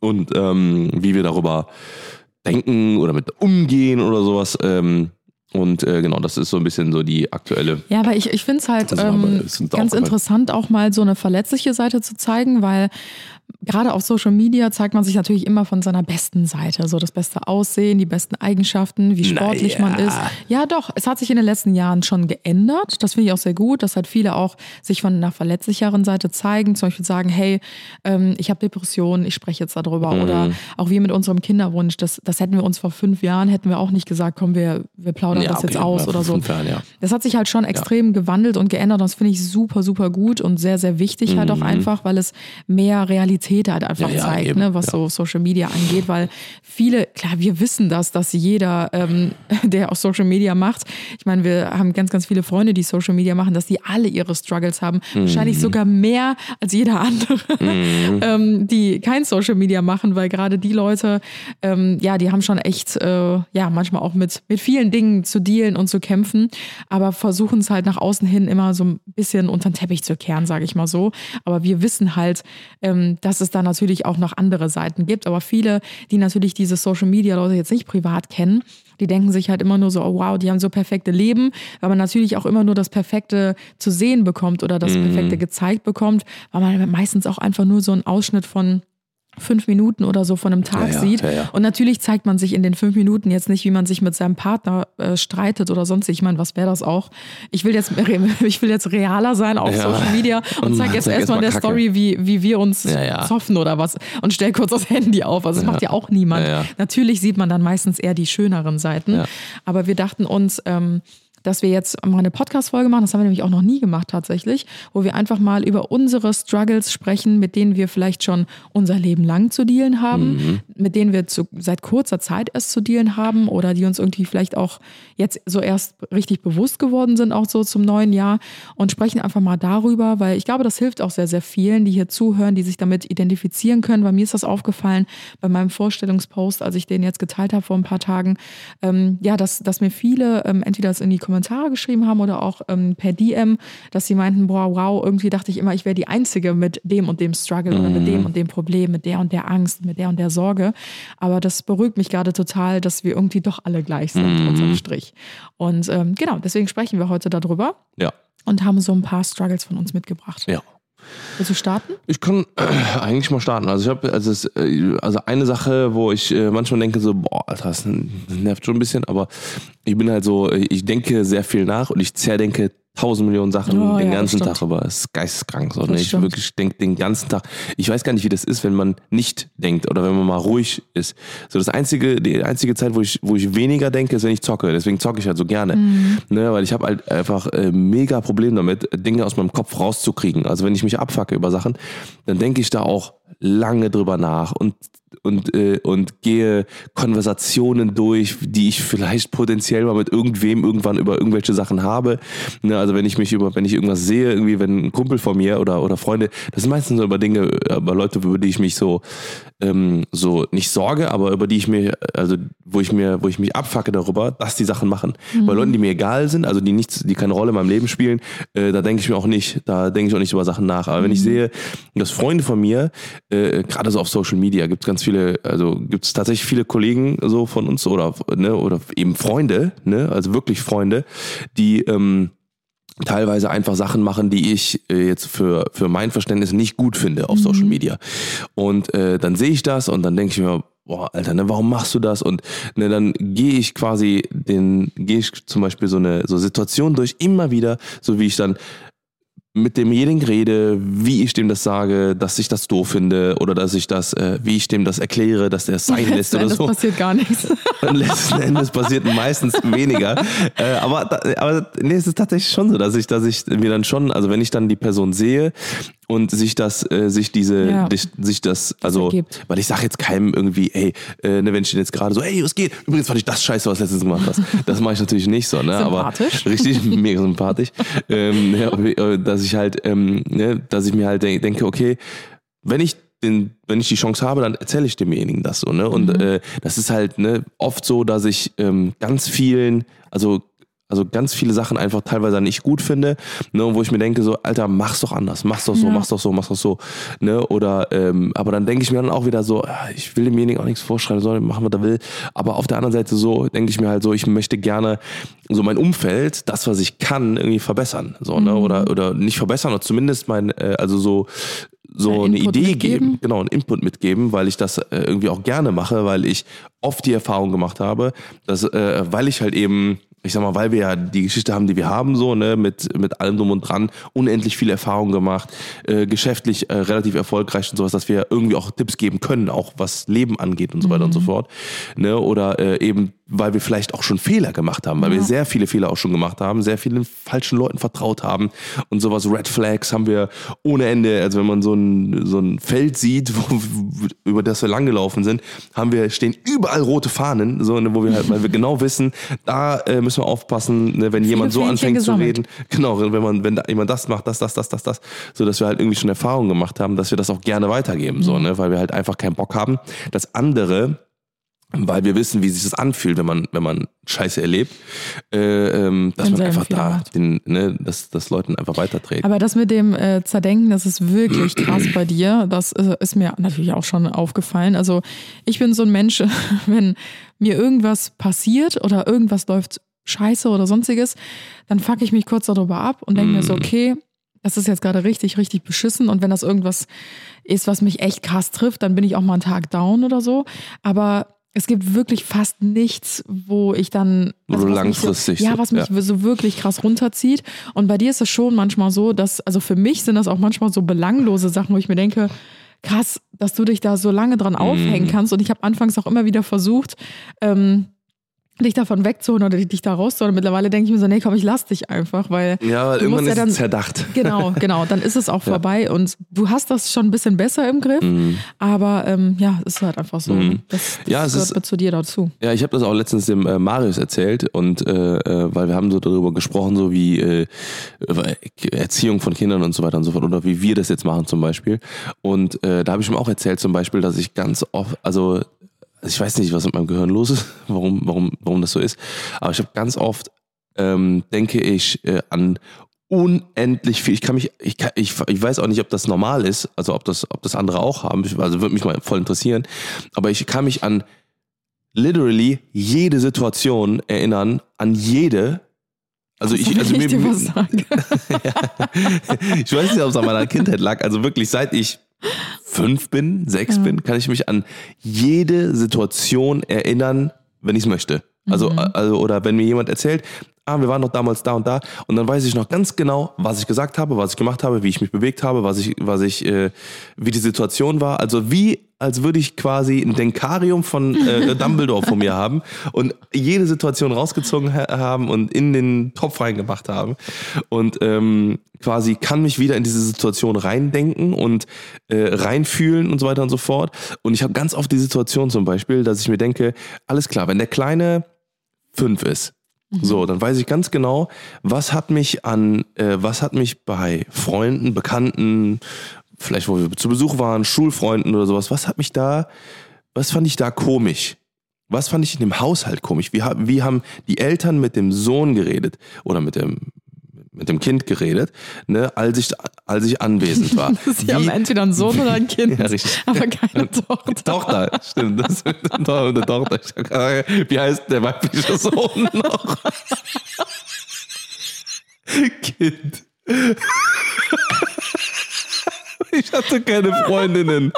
und ähm, wie wir darüber denken oder mit umgehen oder sowas. Ähm, und äh, genau, das ist so ein bisschen so die aktuelle. Ja, aber ich, ich finde es halt ähm, ganz interessant, auch mal so eine verletzliche Seite zu zeigen, weil gerade auf Social Media zeigt man sich natürlich immer von seiner besten Seite. So das beste Aussehen, die besten Eigenschaften, wie sportlich Naja. man ist. Ja, doch, es hat sich in den letzten Jahren schon geändert. Das finde ich auch sehr gut, dass halt viele auch sich von einer verletzlicheren Seite zeigen. Zum Beispiel sagen, hey, ähm, ich habe Depressionen, ich spreche jetzt darüber. Mhm. Oder auch wir mit unserem Kinderwunsch, das, das hätten wir uns vor fünf Jahren, hätten wir auch nicht gesagt, komm, wir, wir plaudern das jetzt okay, aus ja, oder so. Jahren, ja. Das hat sich halt schon extrem gewandelt und geändert und das finde ich super, super gut und sehr, sehr wichtig halt auch einfach, weil es mehr Realität halt einfach Mhm. Ja, ja, zeigt, eben, ne, was ja. so Social Media angeht, weil viele, klar, wir wissen das, dass jeder, ähm, *laughs* der auch Social Media macht, ich meine, wir haben ganz, ganz viele Freunde, die Social Media machen, dass die alle ihre Struggles haben, Mhm. wahrscheinlich sogar mehr als jeder andere, *laughs* ähm, die kein Social Media machen, weil gerade die Leute, ähm, ja, die haben schon echt, äh, ja, manchmal auch mit, mit vielen Dingen zu dealen und zu kämpfen, aber versuchen es halt nach außen hin immer so ein bisschen unter den Teppich zu kehren, sage ich mal so. Aber wir wissen halt, ähm, dass es da natürlich auch noch andere Seiten gibt. Aber viele, die natürlich diese Social Media Leute jetzt nicht privat kennen, die denken sich halt immer nur so, oh wow, die haben so perfekte Leben, weil man natürlich auch immer nur das Perfekte zu sehen bekommt oder das Perfekte gezeigt bekommt, weil man meistens auch einfach nur so einen Ausschnitt von fünf Minuten oder so von einem Tag Ja, sieht. ja. Und natürlich zeigt man sich in den fünf Minuten jetzt nicht, wie man sich mit seinem Partner äh, streitet oder sonst. Ich meine, was wäre das auch? Ich will jetzt, *laughs* ich will jetzt realer sein auf. Social Media und Und zeige jetzt erstmal in der mal Story, wie, wie wir uns zoffen oder was und stell kurz das Handy auf. Also das macht ja auch niemand. Natürlich sieht man dann meistens eher die schöneren Seiten. Aber wir dachten uns, ähm, dass wir jetzt mal eine Podcast-Folge machen, das haben wir nämlich auch noch nie gemacht tatsächlich, wo wir einfach mal über unsere Struggles sprechen, mit denen wir vielleicht schon unser Leben lang zu dealen haben, Mhm. mit denen wir zu, seit kurzer Zeit erst zu dealen haben oder die uns irgendwie vielleicht auch jetzt so erst richtig bewusst geworden sind, auch so zum neuen Jahr und sprechen einfach mal darüber, weil ich glaube, das hilft auch sehr, sehr vielen, die hier zuhören, die sich damit identifizieren können. Bei mir ist das aufgefallen bei meinem Vorstellungspost, als ich den jetzt geteilt habe vor ein paar Tagen, ähm, ja, dass, dass mir viele ähm, entweder das in die Kommentare geschrieben haben oder auch ähm, per DM, dass sie meinten, boah, wow, irgendwie dachte ich immer, ich wäre die Einzige mit dem und dem Struggle oder mit dem und dem Problem, mit der und der Angst, mit der und der Sorge. Aber das beruhigt mich gerade total, dass wir irgendwie doch alle gleich sind, unterm Strich. Und ähm, genau, deswegen sprechen wir heute darüber Ja. und haben so ein paar Struggles von uns mitgebracht. Ja. Willst du starten? Ich kann äh, eigentlich mal starten. Also ich habe, also, es, äh, also eine Sache, wo ich äh, manchmal denke so, boah, Alter, das nervt schon ein bisschen, aber ich bin halt so, ich denke sehr viel nach und ich zerdenke tausend Millionen Sachen Oh, den ja, ganzen Tag über. Das ist geisteskrank. So, ne? Ich stimmt. wirklich denke den ganzen Tag. Ich weiß gar nicht, wie das ist, wenn man nicht denkt oder wenn man mal ruhig ist. So das einzige, die einzige Zeit, wo ich, wo ich weniger denke, ist, wenn ich zocke. Deswegen zocke ich halt so gerne. Mhm. Ne? Weil ich habe halt einfach äh, mega Problem damit, Dinge aus meinem Kopf rauszukriegen. Also wenn ich mich abfacke über Sachen, dann denke ich da auch lange drüber nach und und, äh, und gehe Konversationen durch, die ich vielleicht potenziell mal mit irgendwem irgendwann über irgendwelche Sachen habe. Ne, also wenn ich mich über, wenn ich irgendwas sehe, irgendwie, wenn ein Kumpel von mir oder, oder Freunde, das sind meistens so über Dinge, über Leute, über die ich mich so, ähm, so nicht sorge, aber über die ich mir, also wo ich mir, wo ich mich abfacke darüber, dass die Sachen machen. Bei Leuten, die mir egal sind, also die nichts, die keine Rolle in meinem Leben spielen, äh, da denke ich mir auch nicht, da denke ich auch nicht über Sachen nach. Aber wenn ich sehe, dass Freunde von mir, äh, gerade so auf Social Media, gibt es ganz viele, also gibt es tatsächlich viele Kollegen so von uns oder, ne, oder eben Freunde, ne, also wirklich Freunde, die ähm, teilweise einfach Sachen machen, die ich äh, jetzt für, für mein Verständnis nicht gut finde auf Social Media. Und äh, dann sehe ich das und dann denke ich mir, boah, Alter, ne, warum machst du das? Und ne, dann gehe ich quasi den, gehe ich zum Beispiel so eine so Situation durch, immer wieder, so wie ich dann mit demjenigen rede, wie ich dem das sage, dass ich das doof finde oder dass ich das, äh, wie ich dem das erkläre, dass der es sein lässt oder das so. passiert gar nichts. *laughs* Und letzten Endes passiert meistens weniger. Äh, aber, aber nee, es ist tatsächlich schon so, dass ich, dass ich mir dann schon, also wenn ich dann die Person sehe und sich das, äh, sich diese, Ja. sich, sich das, also, ergibt. weil ich sage jetzt keinem irgendwie, ey, äh, ne, wenn ich den jetzt gerade so, ey, was geht? Übrigens fand ich das scheiße, was du letztens gemacht hast. *laughs* Das mache ich natürlich nicht so, ne? Sympathisch. Aber *laughs* richtig, mega sympathisch. ähm, ja, äh, dass ich halt, ähm, ne, dass ich mir halt denk- denke, okay, wenn ich den, wenn ich die Chance habe, dann erzähle ich demjenigen das so, ne? Und Mhm. äh, das ist halt ne, oft so, dass ich ähm, ganz vielen, also also ganz viele Sachen einfach teilweise nicht gut finde, ne, wo ich mir denke so, Alter, mach's doch anders, mach's doch so, Ja. mach's doch so, mach's doch so, ne, oder, ähm, aber dann denke ich mir dann auch wieder so, ah, ich will demjenigen auch nichts vorschreiben, soll machen, was er will, aber auf der anderen Seite so, denke ich mir halt so, ich möchte gerne so mein Umfeld, das, was ich kann, irgendwie verbessern, so, ne, oder, oder nicht verbessern, oder zumindest mein, äh, also so, so Ein eine Input Idee mitgeben. geben, genau, einen Input mitgeben, weil ich das äh, irgendwie auch gerne mache, weil ich oft die Erfahrung gemacht habe, dass, äh, weil ich halt eben, ich sag mal, weil wir ja die Geschichte haben, die wir haben, so, ne, mit, mit allem drum und dran, unendlich viel Erfahrung gemacht, äh, geschäftlich äh, relativ erfolgreich und sowas, dass wir irgendwie auch Tipps geben können, auch was Leben angeht und so weiter und so fort. Ne, oder äh, eben, weil wir vielleicht auch schon Fehler gemacht haben, weil wir sehr viele Fehler auch schon gemacht haben, sehr vielen falschen Leuten vertraut haben. Und sowas, Red Flags haben wir ohne Ende, also wenn man so ein, so ein Feld sieht, wo, über das wir langgelaufen sind, haben wir, stehen überall rote Fahnen, so, ne, wo wir halt, weil wir genau wissen, da äh, müssen wir aufpassen, ne, wenn jemand so Fähnchen anfängt gesammelt. zu reden, genau, wenn man, wenn da jemand das macht, das, das, das, das, das, so dass wir halt irgendwie schon Erfahrungen gemacht haben, dass wir das auch gerne weitergeben, so, ne, weil wir halt einfach keinen Bock haben, dass andere weil wir wissen, wie sich das anfühlt, wenn man, wenn man Scheiße erlebt, äh, ähm, dass man einfach da macht. den, ne, dass, dass Leuten einfach weitertreten. Aber das mit dem äh, Zerdenken, das ist wirklich krass bei dir. Das äh, ist mir natürlich auch schon aufgefallen. Also ich bin so ein Mensch, *laughs* wenn mir irgendwas passiert oder irgendwas läuft scheiße oder sonstiges, dann fuck ich mich kurz darüber ab und denke mir so, okay, das ist jetzt gerade richtig, richtig beschissen. Und wenn das irgendwas ist, was mich echt krass trifft, dann bin ich auch mal einen Tag down oder so. Aber es gibt wirklich fast nichts, wo ich dann. Also langfristig So, ja, was mich ja. so wirklich krass runterzieht. Und bei dir ist es schon manchmal so, dass, also für mich sind das auch manchmal so belanglose Sachen, wo ich mir denke, krass, dass du dich da so lange dran aufhängen Mhm. kannst. Und ich habe anfangs auch immer wieder versucht, ähm, dich davon wegzuholen oder dich da rauszuholen. Mittlerweile denke ich mir so, nee, komm, ich lass dich einfach, weil ja, weil du irgendwann musst ist ja es dann- zerdacht. *laughs* Genau, genau. Dann ist es auch vorbei und du hast das schon ein bisschen besser im Griff, Mhm. aber ähm, ja, es ist halt einfach so. Mhm. Das, das Ja, es gehört ist- zu dir dazu. Ja, ich habe das auch letztens dem äh, Marius erzählt und äh, äh, weil wir haben so darüber gesprochen, so wie äh, über Erziehung von Kindern und so weiter und so fort oder wie wir das jetzt machen zum Beispiel. Und äh, da habe ich ihm auch erzählt zum Beispiel, dass ich ganz oft, also ich weiß nicht, was mit meinem Gehirn los ist, *laughs* warum, warum, warum das so ist, aber ich habe ganz oft ähm, denke ich äh, an unendlich viel. Ich kann mich, ich, kann, ich, ich weiß auch nicht, ob das normal ist, also ob das, ob das andere auch haben. Also würde mich mal voll interessieren. Aber ich kann mich an literally jede Situation erinnern, an jede. Also ich, also ich mir, sage. *laughs* ich weiß nicht, ob es an meiner Kindheit lag. Also wirklich, seit ich fünf bin, sechs Ja. bin, kann ich mich an jede Situation erinnern, wenn ich es möchte. Also, Mhm. also, oder wenn mir jemand erzählt, ah, wir waren doch damals da und da. Und dann weiß ich noch ganz genau, was ich gesagt habe, was ich gemacht habe, wie ich mich bewegt habe, was ich, was ich, äh, wie die Situation war. Also wie, als würde ich quasi ein Denkarium von äh, *laughs* Dumbledore vor mir haben und jede Situation rausgezogen ha haben und in den Topf reingemacht haben. Und ähm, quasi kann mich wieder in diese Situation reindenken und äh, reinfühlen und so weiter und so fort. Und ich habe ganz oft die Situation zum Beispiel, dass ich mir denke, alles klar, wenn der Kleine fünf ist, so, dann weiß ich ganz genau, was hat mich an, äh, was hat mich bei Freunden, Bekannten, vielleicht wo wir zu Besuch waren, Schulfreunden oder sowas, was hat mich da, was fand ich da komisch? Was fand ich in dem Haushalt komisch? Wie, wie haben die Eltern mit dem Sohn geredet oder mit dem, mit dem Kind geredet, ne, als ich, als ich anwesend war? *laughs* Sie haben Wie- entweder einen Sohn oder ein Kind, *laughs* Ja, richtig. aber keine Tochter. Tochter, stimmt. Das ist eine Tochter. Ich hab gerade- Wie heißt der weibliche Sohn noch? Kind. Ich hatte keine Freundinnen.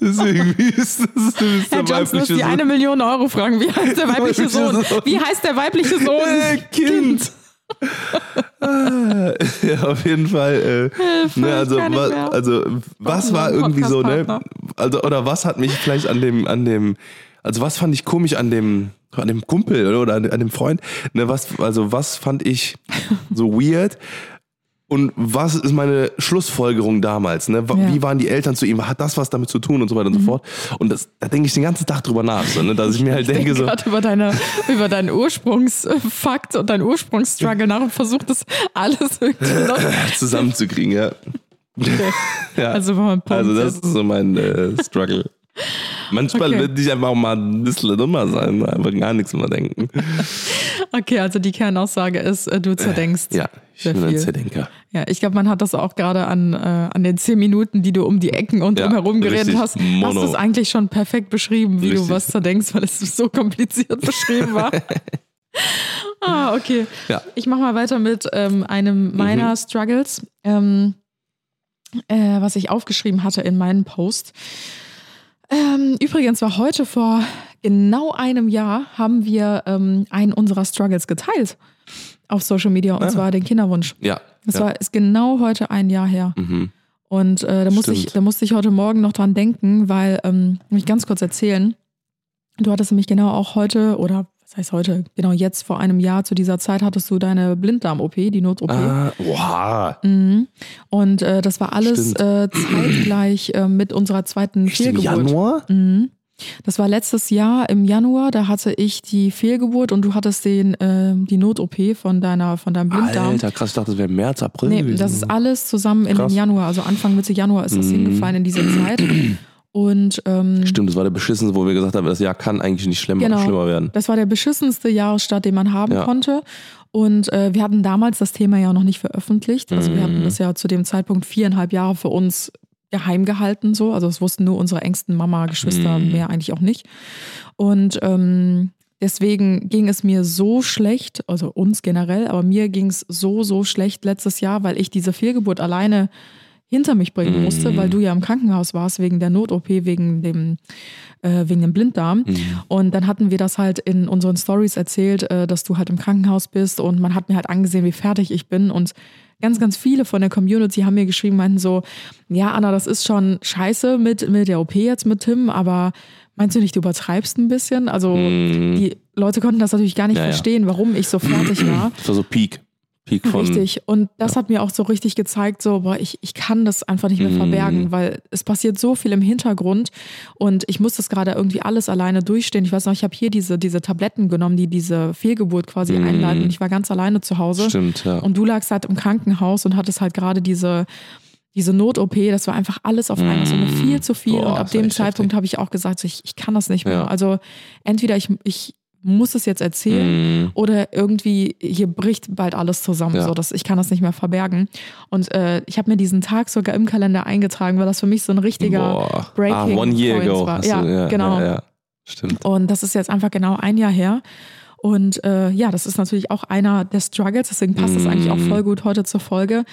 Deswegen, wie ist das, das ist Herr der Johnson muss weibliche die Sohn? eine Million Euro fragen. Wie heißt der weibliche Sohn? Wie heißt der weibliche Sohn? Äh, kind. Ah, *laughs* ja, auf jeden Fall. Äh, ne, also, gar nicht wa, mehr. also, was war irgendwie so, ne? Also, oder was hat mich vielleicht an dem, an dem, also was fand ich komisch an dem, an dem Kumpel oder, oder an, an dem Freund? Ne, was, also was fand ich so weird? Und was ist meine Schlussfolgerung damals? Ne? Wa- Ja. Mhm. Wie waren die Eltern zu ihm? Hat das was damit zu tun und so weiter und so fort? Und das, da denke ich den ganzen Tag drüber nach, so, ne? dass ich mir halt Ich denke, so, gerade über, deine, über deinen Ursprungsfakt und deinen Ursprungsstruggle nach und versucht das alles irgendwie *laughs* zusammenzukriegen, ja. *laughs* ja. Also, wenn man Punkt Also das ist. ist so mein äh, Struggle. Manchmal Okay. wird ich einfach auch mal ein bisschen dummer sein, einfach gar nichts mehr denken. *laughs* Okay, also die Kernaussage ist, äh, du zerdenkst. Ja, ich bin ein. Zerdenker. Ja, ich glaube, man hat das auch gerade an, äh, an den zehn Minuten, die du um die Ecken und Ja, drumherum geredet hast, hast Mono. du es eigentlich schon perfekt beschrieben, wie Richtig. du was zerdenkst, weil es so kompliziert *laughs* beschrieben war. *laughs* ah, okay. Ja. Ich mache mal weiter mit ähm, einem meiner Mhm. Struggles, ähm, äh, was ich aufgeschrieben hatte in meinem Post. Ähm, übrigens war heute vor genau einem Jahr haben wir ähm, einen unserer Struggles geteilt auf Social Media und Ah. zwar den Kinderwunsch. Ja. Das ja. war ist genau heute ein Jahr her. Mhm. Und äh, da, musste ich, da musste ich heute Morgen noch dran denken, weil, ähm, mich ganz kurz erzählen, du hattest nämlich genau auch heute, oder was heißt heute, genau jetzt vor einem Jahr zu dieser Zeit hattest du deine Blinddarm-OP, die Not-OP. Ah, wow. Mhm. Und äh, das war alles äh, zeitgleich äh, mit unserer zweiten Echt im Fehlgeburt. Januar? Mhm. Das war letztes Jahr im Januar, da hatte ich die Fehlgeburt und du hattest den, äh, die Not-OP von, deiner, von deinem Blinddarm. Alter, krass, ich dachte, das wäre März, April Nee, gewesen. das ist alles zusammen in Krass. den Januar, also Anfang Mitte Januar ist das Mhm. hingefallen in diese Zeit. Und ähm, Stimmt, das war der beschissenste, wo wir gesagt haben, das Jahr kann eigentlich nicht schlimmer, Genau. schlimmer werden. das war der beschissenste Jahresstart, den man haben Ja. konnte. Und äh, wir hatten damals das Thema ja noch nicht veröffentlicht. Also wir hatten Mhm. das ja zu dem Zeitpunkt viereinhalb Jahre für uns geheim gehalten. So. Also es wussten nur unsere engsten Mama, Geschwister, Mhm. mehr eigentlich auch nicht. Und ähm, deswegen ging es mir so schlecht, also uns generell, aber mir ging es so, so schlecht letztes Jahr, weil ich diese Fehlgeburt alleine hinter mich bringen Mhm. musste, weil du ja im Krankenhaus warst wegen der Not-OP, wegen dem, äh, wegen dem Blinddarm. Mhm. Und dann hatten wir das halt in unseren Stories erzählt, äh, dass du halt im Krankenhaus bist und man hat mir halt angesehen, wie fertig ich bin und ganz, ganz viele von der Community haben mir geschrieben, meinten so, ja Anna, das ist schon scheiße mit, mit der OP jetzt mit Tim, aber meinst du nicht, du übertreibst ein bisschen? Also Mhm. die Leute konnten das natürlich gar nicht Ja, ja. verstehen, warum ich so fertig war. Das war so Peak. Peak von. Richtig. Und das hat mir auch so richtig gezeigt, so, boah, ich, ich kann das einfach nicht mehr Mhm. verbergen, weil es passiert so viel im Hintergrund und ich muss das gerade irgendwie alles alleine durchstehen. Ich weiß noch, ich habe hier diese, diese Tabletten genommen, die diese Fehlgeburt quasi Mhm. einleiten. Ich war ganz alleine zu Hause. Stimmt, ja. Und du lagst halt im Krankenhaus und hattest halt gerade diese, diese Not-OP. Das war einfach alles auf einmal so eine Mhm. viel zu viel. Boah, und ab dem Zeitpunkt habe ich auch gesagt, so, ich, ich kann das nicht mehr. Ja. Also entweder ich, ich muss es jetzt erzählen Mhm. oder irgendwie hier bricht bald alles zusammen, Ja. so dass ich kann das nicht mehr verbergen. Und äh, ich habe mir diesen Tag sogar im Kalender eingetragen, weil das für mich so ein richtiger Boah. Breaking ah, one year Points ago. war. hast du- Ja, genau. Ja, ja. Stimmt. Und das ist jetzt einfach genau ein Jahr her. Und äh, ja, das ist natürlich auch einer der Struggles, deswegen passt das eigentlich auch Mm. voll gut heute zur Folge.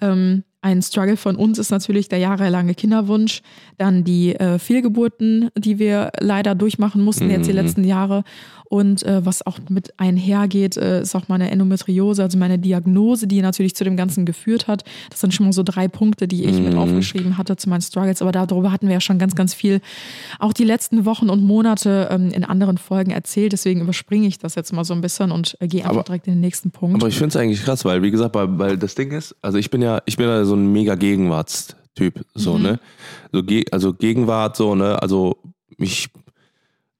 Ähm, ein Struggle von uns ist natürlich der jahrelange Kinderwunsch, dann die äh, Fehlgeburten, die wir leider durchmachen mussten jetzt die Mhm. letzten Jahre. Und äh, was auch mit einhergeht, äh, ist auch meine Endometriose, also meine Diagnose, die natürlich zu dem Ganzen geführt hat. Das sind schon mal so drei Punkte, die ich mit Mhm. aufgeschrieben hatte zu meinen Struggles. Aber darüber hatten wir ja schon ganz, ganz viel auch die letzten Wochen und Monate ähm, in anderen Folgen erzählt. Deswegen überspringe ich das jetzt mal so ein bisschen und äh, gehe einfach Aber- direkt in den nächsten Punkt. Aber ich finde es eigentlich krass, weil, wie gesagt, weil, weil das Ding ist, also ich bin ja, ich bin ja so ein mega Gegenwartstyp, so, Mhm. ne? So, also Gegenwart, so, ne? Also ich,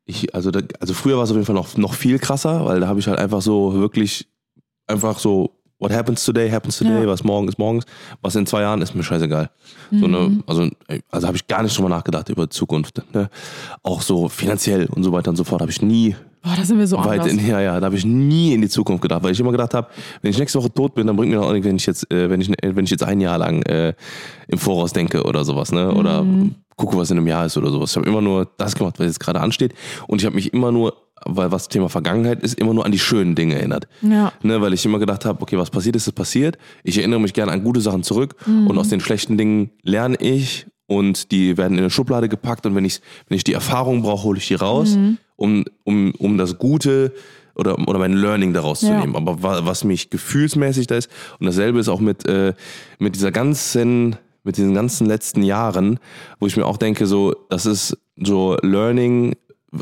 ich, also, da, also früher war es auf jeden Fall noch, noch viel krasser, weil da habe ich halt einfach so wirklich einfach so, what happens today, happens today, Ja. was morgen ist morgens, was in zwei Jahren ist mir scheißegal. So, Mhm. ne? Also, ey, also habe ich gar nicht drüber nachgedacht über die Zukunft. Ne? Auch so finanziell und so weiter und so fort habe ich nie Boah, da sind wir so weit anders. in, ja, ja, da habe ich nie in die Zukunft gedacht, weil ich immer gedacht habe, wenn ich nächste Woche tot bin, dann bringt mir auch nichts, wenn ich jetzt, äh, wenn ich, wenn ich jetzt ein Jahr lang äh, im Voraus denke oder sowas, ne? Oder Mhm. gucke, was in einem Jahr ist oder sowas. Ich habe immer nur das gemacht, was jetzt gerade ansteht. Und ich habe mich immer nur, weil was Thema Vergangenheit ist, immer nur an die schönen Dinge erinnert. Ja. Ne, weil ich immer gedacht habe, okay, was passiert ist, ist passiert. Ich erinnere mich gerne an gute Sachen zurück und aus den schlechten Dingen lerne ich und die werden in eine Schublade gepackt und wenn ich, wenn ich die Erfahrung brauche, hole ich die raus, um, um, um das Gute oder, oder mein Learning daraus zu Ja. nehmen. Aber wa- was mich gefühlsmäßig da ist, und dasselbe ist auch mit, äh, mit dieser ganzen, mit diesen ganzen letzten Jahren, wo ich mir auch denke, so, das ist so Learning,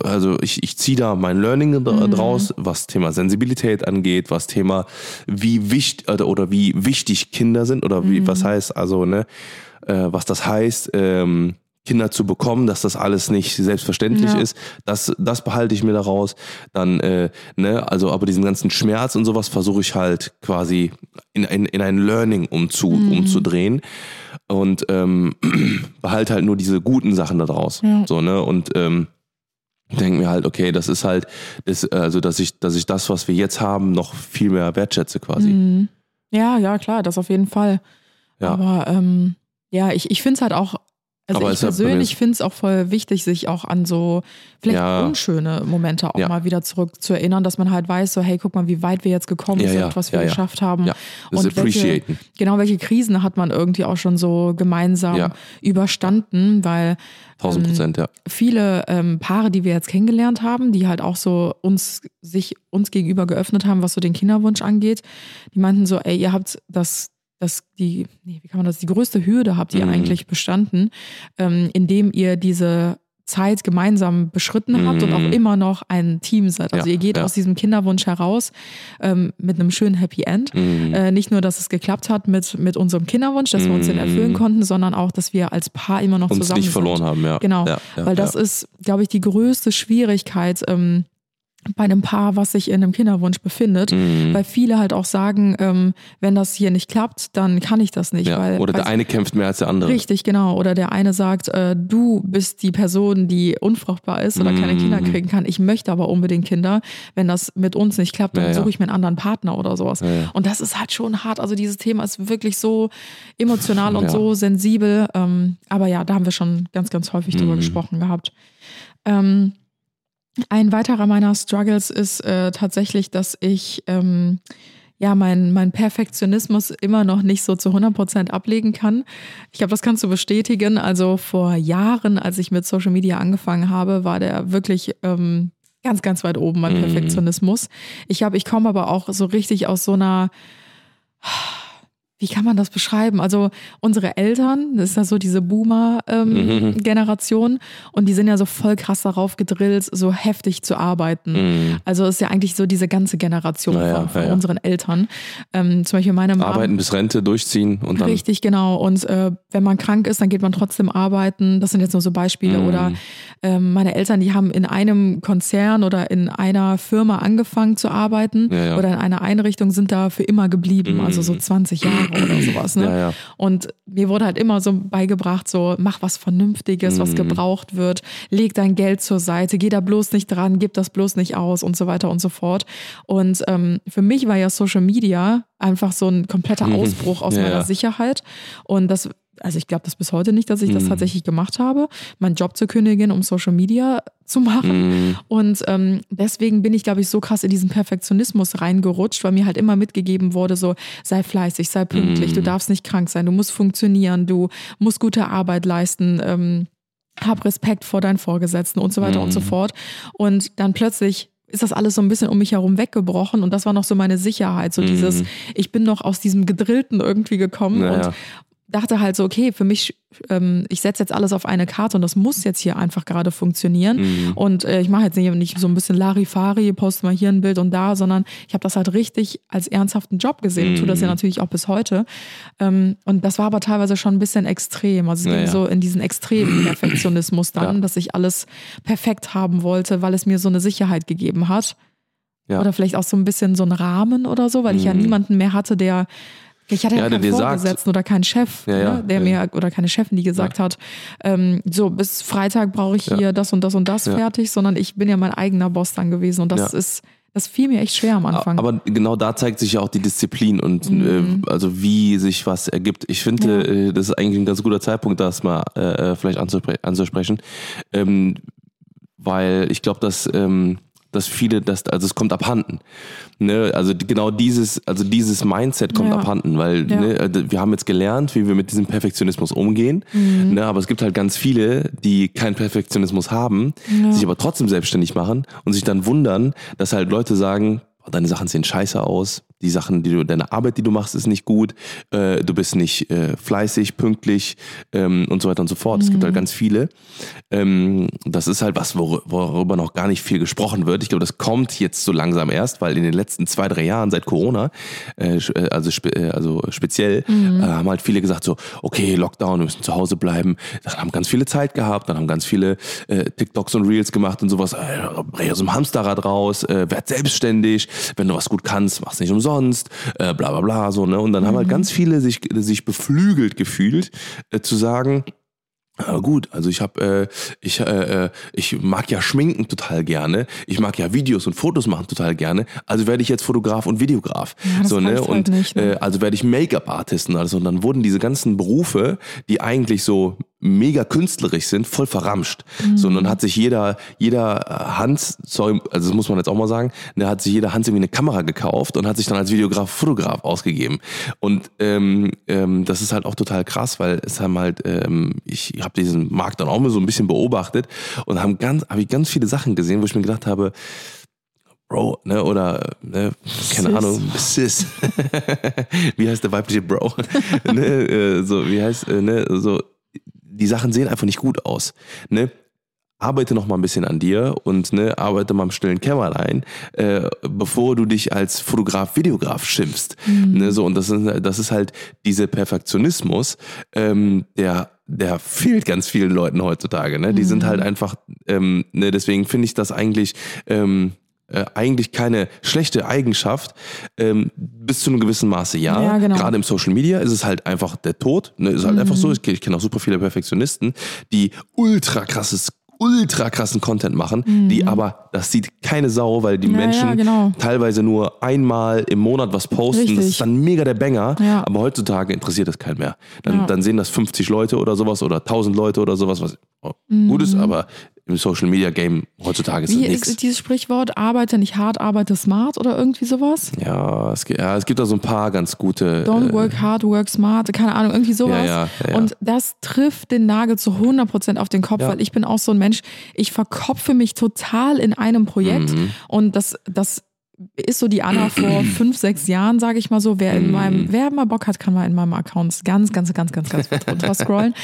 also ich, ich ziehe da mein Learning dra- draus, was Thema Sensibilität angeht, was Thema wie wichtig oder, oder wie wichtig Kinder sind oder wie, was heißt, also, ne, äh, was das heißt, ähm, Kinder zu bekommen, dass das alles nicht selbstverständlich Ja. ist, das, das behalte ich mir daraus. Dann, äh, ne, also aber diesen ganzen Schmerz und sowas versuche ich halt quasi in, ein in ein Learning umzu, umzudrehen und ähm, *clears throat* behalte halt nur diese guten Sachen da draus. Ja. So, ne? Und ähm, denke mir halt, okay, das ist halt, das, also dass ich, dass ich das, was wir jetzt haben, noch viel mehr wertschätze quasi. Mhm. Ja, ja, klar, das auf jeden Fall. Ja. Aber ähm, ja, ich, ich finde es halt auch, also Aber ich persönlich finde es auch voll wichtig, sich auch an so vielleicht Ja. unschöne Momente auch Ja. mal wieder zurück zu erinnern, dass man halt weiß, so hey, guck mal, wie weit wir jetzt gekommen Ja, sind, was wir geschafft haben. Ja, Und welche, genau, welche Krisen hat man irgendwie auch schon so gemeinsam überstanden, weil 1000 Prozent, ja. viele ähm, Paare, die wir jetzt kennengelernt haben, die halt auch so uns sich uns gegenüber geöffnet haben, was so den Kinderwunsch angeht, die meinten so, ey, ihr habt das das die nee, wie kann man das die größte Hürde habt ihr Mhm. eigentlich bestanden, ähm, indem ihr diese Zeit gemeinsam beschritten habt und auch Mhm. immer noch ein Team seid. Also Ja, ihr geht ja. aus diesem Kinderwunsch heraus ähm, mit einem schönen Happy End. Mhm. Äh, nicht nur, dass es geklappt hat mit, mit unserem Kinderwunsch, dass wir uns den Mhm. erfüllen konnten, sondern auch, dass wir als Paar immer noch Uns zusammen nicht sind. verloren haben, ja. Genau, ja, weil das ist, glaube ich, die größte Schwierigkeit ähm, bei einem Paar, was sich in einem Kinderwunsch befindet. Mhm. Weil viele halt auch sagen, ähm, wenn das hier nicht klappt, dann kann ich das nicht. ja. weil, Oder der eine kämpft mehr als der andere. Richtig, genau. Oder der eine sagt, äh, du bist die Person, die unfruchtbar ist oder keine Mhm. Kinder kriegen kann. Ich möchte aber unbedingt Kinder. Wenn das mit uns nicht klappt, dann Ja, ja. suche ich mir einen anderen Partner oder sowas. Und das ist halt schon hart. Also dieses Thema ist wirklich so emotional und so sensibel. Ähm, aber ja, da haben wir schon ganz, ganz häufig drüber Mhm. gesprochen gehabt. Ähm, ein weiterer meiner Struggles ist äh, tatsächlich, dass ich ähm, ja mein, mein Perfektionismus immer noch nicht so zu 100% ablegen kann. Ich glaube, das kannst du bestätigen. Also vor Jahren, als ich mit Social Media angefangen habe, war der wirklich ähm, ganz, ganz weit oben, mein Mhm. Perfektionismus. Ich habe, ich komme aber auch so richtig aus so einer wie kann man das beschreiben? Also unsere Eltern, das ist ja so diese Mhm. Boomer-Generation und die sind ja so voll krass darauf gedrillt, so heftig zu arbeiten. Mhm. Also ist ja eigentlich so diese ganze Generation Ja, von, von ja, ja. unseren Eltern. Ähm, zum Beispiel meine Mom. Arbeiten bis Rente, durchziehen und dann. Richtig, genau. Und äh, wenn man krank ist, dann geht man trotzdem arbeiten. Das sind jetzt nur so Beispiele. Mhm. Oder ähm, meine Eltern, die haben in einem Konzern oder in einer Firma angefangen zu arbeiten oder in einer Einrichtung sind da für immer geblieben, also so 20 Jahre oder sowas. Ne? Ja, ja. Und mir wurde halt immer so beigebracht, so mach was Vernünftiges, was Mhm. gebraucht wird, leg dein Geld zur Seite, geh da bloß nicht dran, gib das bloß nicht aus und so weiter und so fort. Und ähm, für mich war ja Social Media einfach so ein kompletter. *laughs* Ausbruch aus Ja, meiner. Sicherheit. Und das also ich glaube das bis heute nicht, dass ich das Mhm. tatsächlich gemacht habe, meinen Job zu kündigen, um Social Media zu machen. Mhm. Und ähm, deswegen bin ich, glaube ich, so krass in diesen Perfektionismus reingerutscht, weil mir halt immer mitgegeben wurde, so sei fleißig, sei pünktlich, Mhm. du darfst nicht krank sein, du musst funktionieren, du musst gute Arbeit leisten. Ähm, hab Respekt vor deinen Vorgesetzten und so weiter und so Mhm. fort. Und dann plötzlich ist das alles so ein bisschen um mich herum weggebrochen und das war noch so meine Sicherheit, so dieses, ich bin noch aus diesem Gedrillten irgendwie gekommen Naja. und dachte halt so, okay, für mich, ähm, ich setze jetzt alles auf eine Karte und das muss jetzt hier einfach gerade funktionieren. Mhm. Und äh, ich mache jetzt nicht, nicht so ein bisschen Larifari, poste mal hier ein Bild und da, sondern ich habe das halt richtig als ernsthaften Job gesehen und tue das ja Mhm. natürlich auch bis heute. Ähm, und das war aber teilweise schon ein bisschen extrem. Also es ging Naja. so in diesen extremen Perfektionismus dann, Ja. dass ich alles perfekt haben wollte, weil es mir so eine Sicherheit gegeben hat. Ja. Oder vielleicht auch so ein bisschen so einen Rahmen oder so, weil ich ja Mhm. niemanden mehr hatte, der ich hatte ja, Ja, keinen Vorgesetzten oder keinen Chef, Ja, ja, ne, der ja. mir oder keine Chefin, die gesagt hat, ähm, so bis Freitag brauche ich Ja. hier das und das und das Ja. fertig, sondern ich bin ja mein eigener Boss dann gewesen und das Ja. ist, das fiel mir echt schwer am Anfang. Aber genau da zeigt sich ja auch die Disziplin und Mhm. äh, also wie sich was ergibt. Ich finde, äh, das ist eigentlich ein ganz guter Zeitpunkt, das mal äh, vielleicht anzuspre anzusprechen, ähm, weil ich glaube, dass ähm, dass viele das, also es kommt abhanden. Ne? Also genau dieses, also dieses Mindset kommt Ja. abhanden, weil Ja. ne, äh, wir haben jetzt gelernt, wie wir mit diesem Perfektionismus umgehen. Mhm. Ne? Aber es gibt halt ganz viele, die keinen Perfektionismus haben, sich aber trotzdem selbstständig machen und sich dann wundern, dass halt Leute sagen, "Oh, deine Sachen sehen scheiße aus, die Sachen, die du, deine Arbeit, die du machst, ist nicht gut, äh, du bist nicht äh, fleißig, pünktlich ähm, und so weiter und so fort. Es gibt halt ganz viele. Ähm, das ist halt was, wor worüber noch gar nicht viel gesprochen wird. Ich glaube, das kommt jetzt so langsam erst, weil in den letzten zwei, drei Jahren seit Corona, äh, äh, also, spe äh, also speziell, äh, haben halt viele gesagt so, okay, Lockdown, wir müssen zu Hause bleiben. Dann haben ganz viele Zeit gehabt, dann haben ganz viele TikToks und Reels gemacht und sowas. Äh, aus dem Hamsterrad raus, werd selbstständig, wenn du was gut kannst, mach's nicht umsonst, äh, bla bla bla, so, ne? Und dann haben halt ganz viele sich, sich beflügelt gefühlt, äh, zu sagen, aber gut, also ich habe, äh, ich, äh, äh, ich mag ja Schminken total gerne, ich mag ja Videos und Fotos machen total gerne, also werde ich jetzt Fotograf und Videograf. Ja, so, ne? reicht halt Und nicht, ne? äh, also werde ich Make-up-Artist und alles. Und dann wurden diese ganzen Berufe, die eigentlich so mega künstlerisch sind, voll verramscht. So, und dann hat sich jeder, jeder äh, Hans, sorry, also das muss man jetzt auch mal sagen, da hat sich jeder Hans irgendwie eine Kamera gekauft und hat sich dann als Videograf, Fotograf ausgegeben. Und ähm, ähm, das ist halt auch total krass, weil es haben halt, ähm, ich habe diesen Markt dann auch mal so ein bisschen beobachtet und haben ganz, habe ich ganz viele Sachen gesehen, wo ich mir gedacht habe, Bro, ne, oder, ne, keine Sis. Ahnung, Sis. *laughs* wie heißt der weibliche Bro? *laughs* ne, äh, so, wie heißt, äh, ne, so, die Sachen sehen einfach nicht gut aus, ne? Arbeite noch mal ein bisschen an dir und ne, arbeite mal im stillen Kämmerlein, äh, bevor du dich als Fotograf, Videograf schimpfst. Ne, so, und das ist, das ist halt dieser Perfektionismus, ähm, der der fehlt ganz vielen Leuten heutzutage. Ne? Die sind halt einfach, ähm, ne, deswegen finde ich das eigentlich ähm, äh, eigentlich keine schlechte Eigenschaft, ähm, bis zu einem gewissen Maße ja. Ja, genau. Gerade im Social Media ist es halt einfach der Tod. Ne? Ist halt einfach Mhm. so. Ich, ich kenne auch super viele Perfektionisten, die ultra krasses ultra krassen Content machen, die aber, das sieht keine Sau, weil die Mhm. Ja, Menschen ja, genau. teilweise nur einmal im Monat was posten. Das Richtig. ist dann mega der Banger, Ja. aber heutzutage interessiert das keinen mehr. Dann, dann sehen das 50 Leute oder sowas oder 1000 Leute oder sowas, was oh, gut ist, aber im Social Media Game heutzutage ist. Wie das ist dieses Sprichwort, arbeite nicht hart, arbeite smart oder irgendwie sowas? Ja, es, gibt- ja, es gibt da so ein paar ganz gute. Don't äh, work hard, work smart, keine Ahnung, irgendwie sowas. Ja, ja. Und das trifft den Nagel zu 100% auf den Kopf, weil ich bin auch so ein Mensch, ich verkopfe mich total in einem Projekt Mhm. und das, das ist so die Anna *clears throat* vor fünf, sechs Jahren, sage ich mal so. Wer in meinem, wer mal Bock hat, kann mal in meinem Account ganz, ganz, ganz, ganz, ganz weit runter *laughs* scrollen.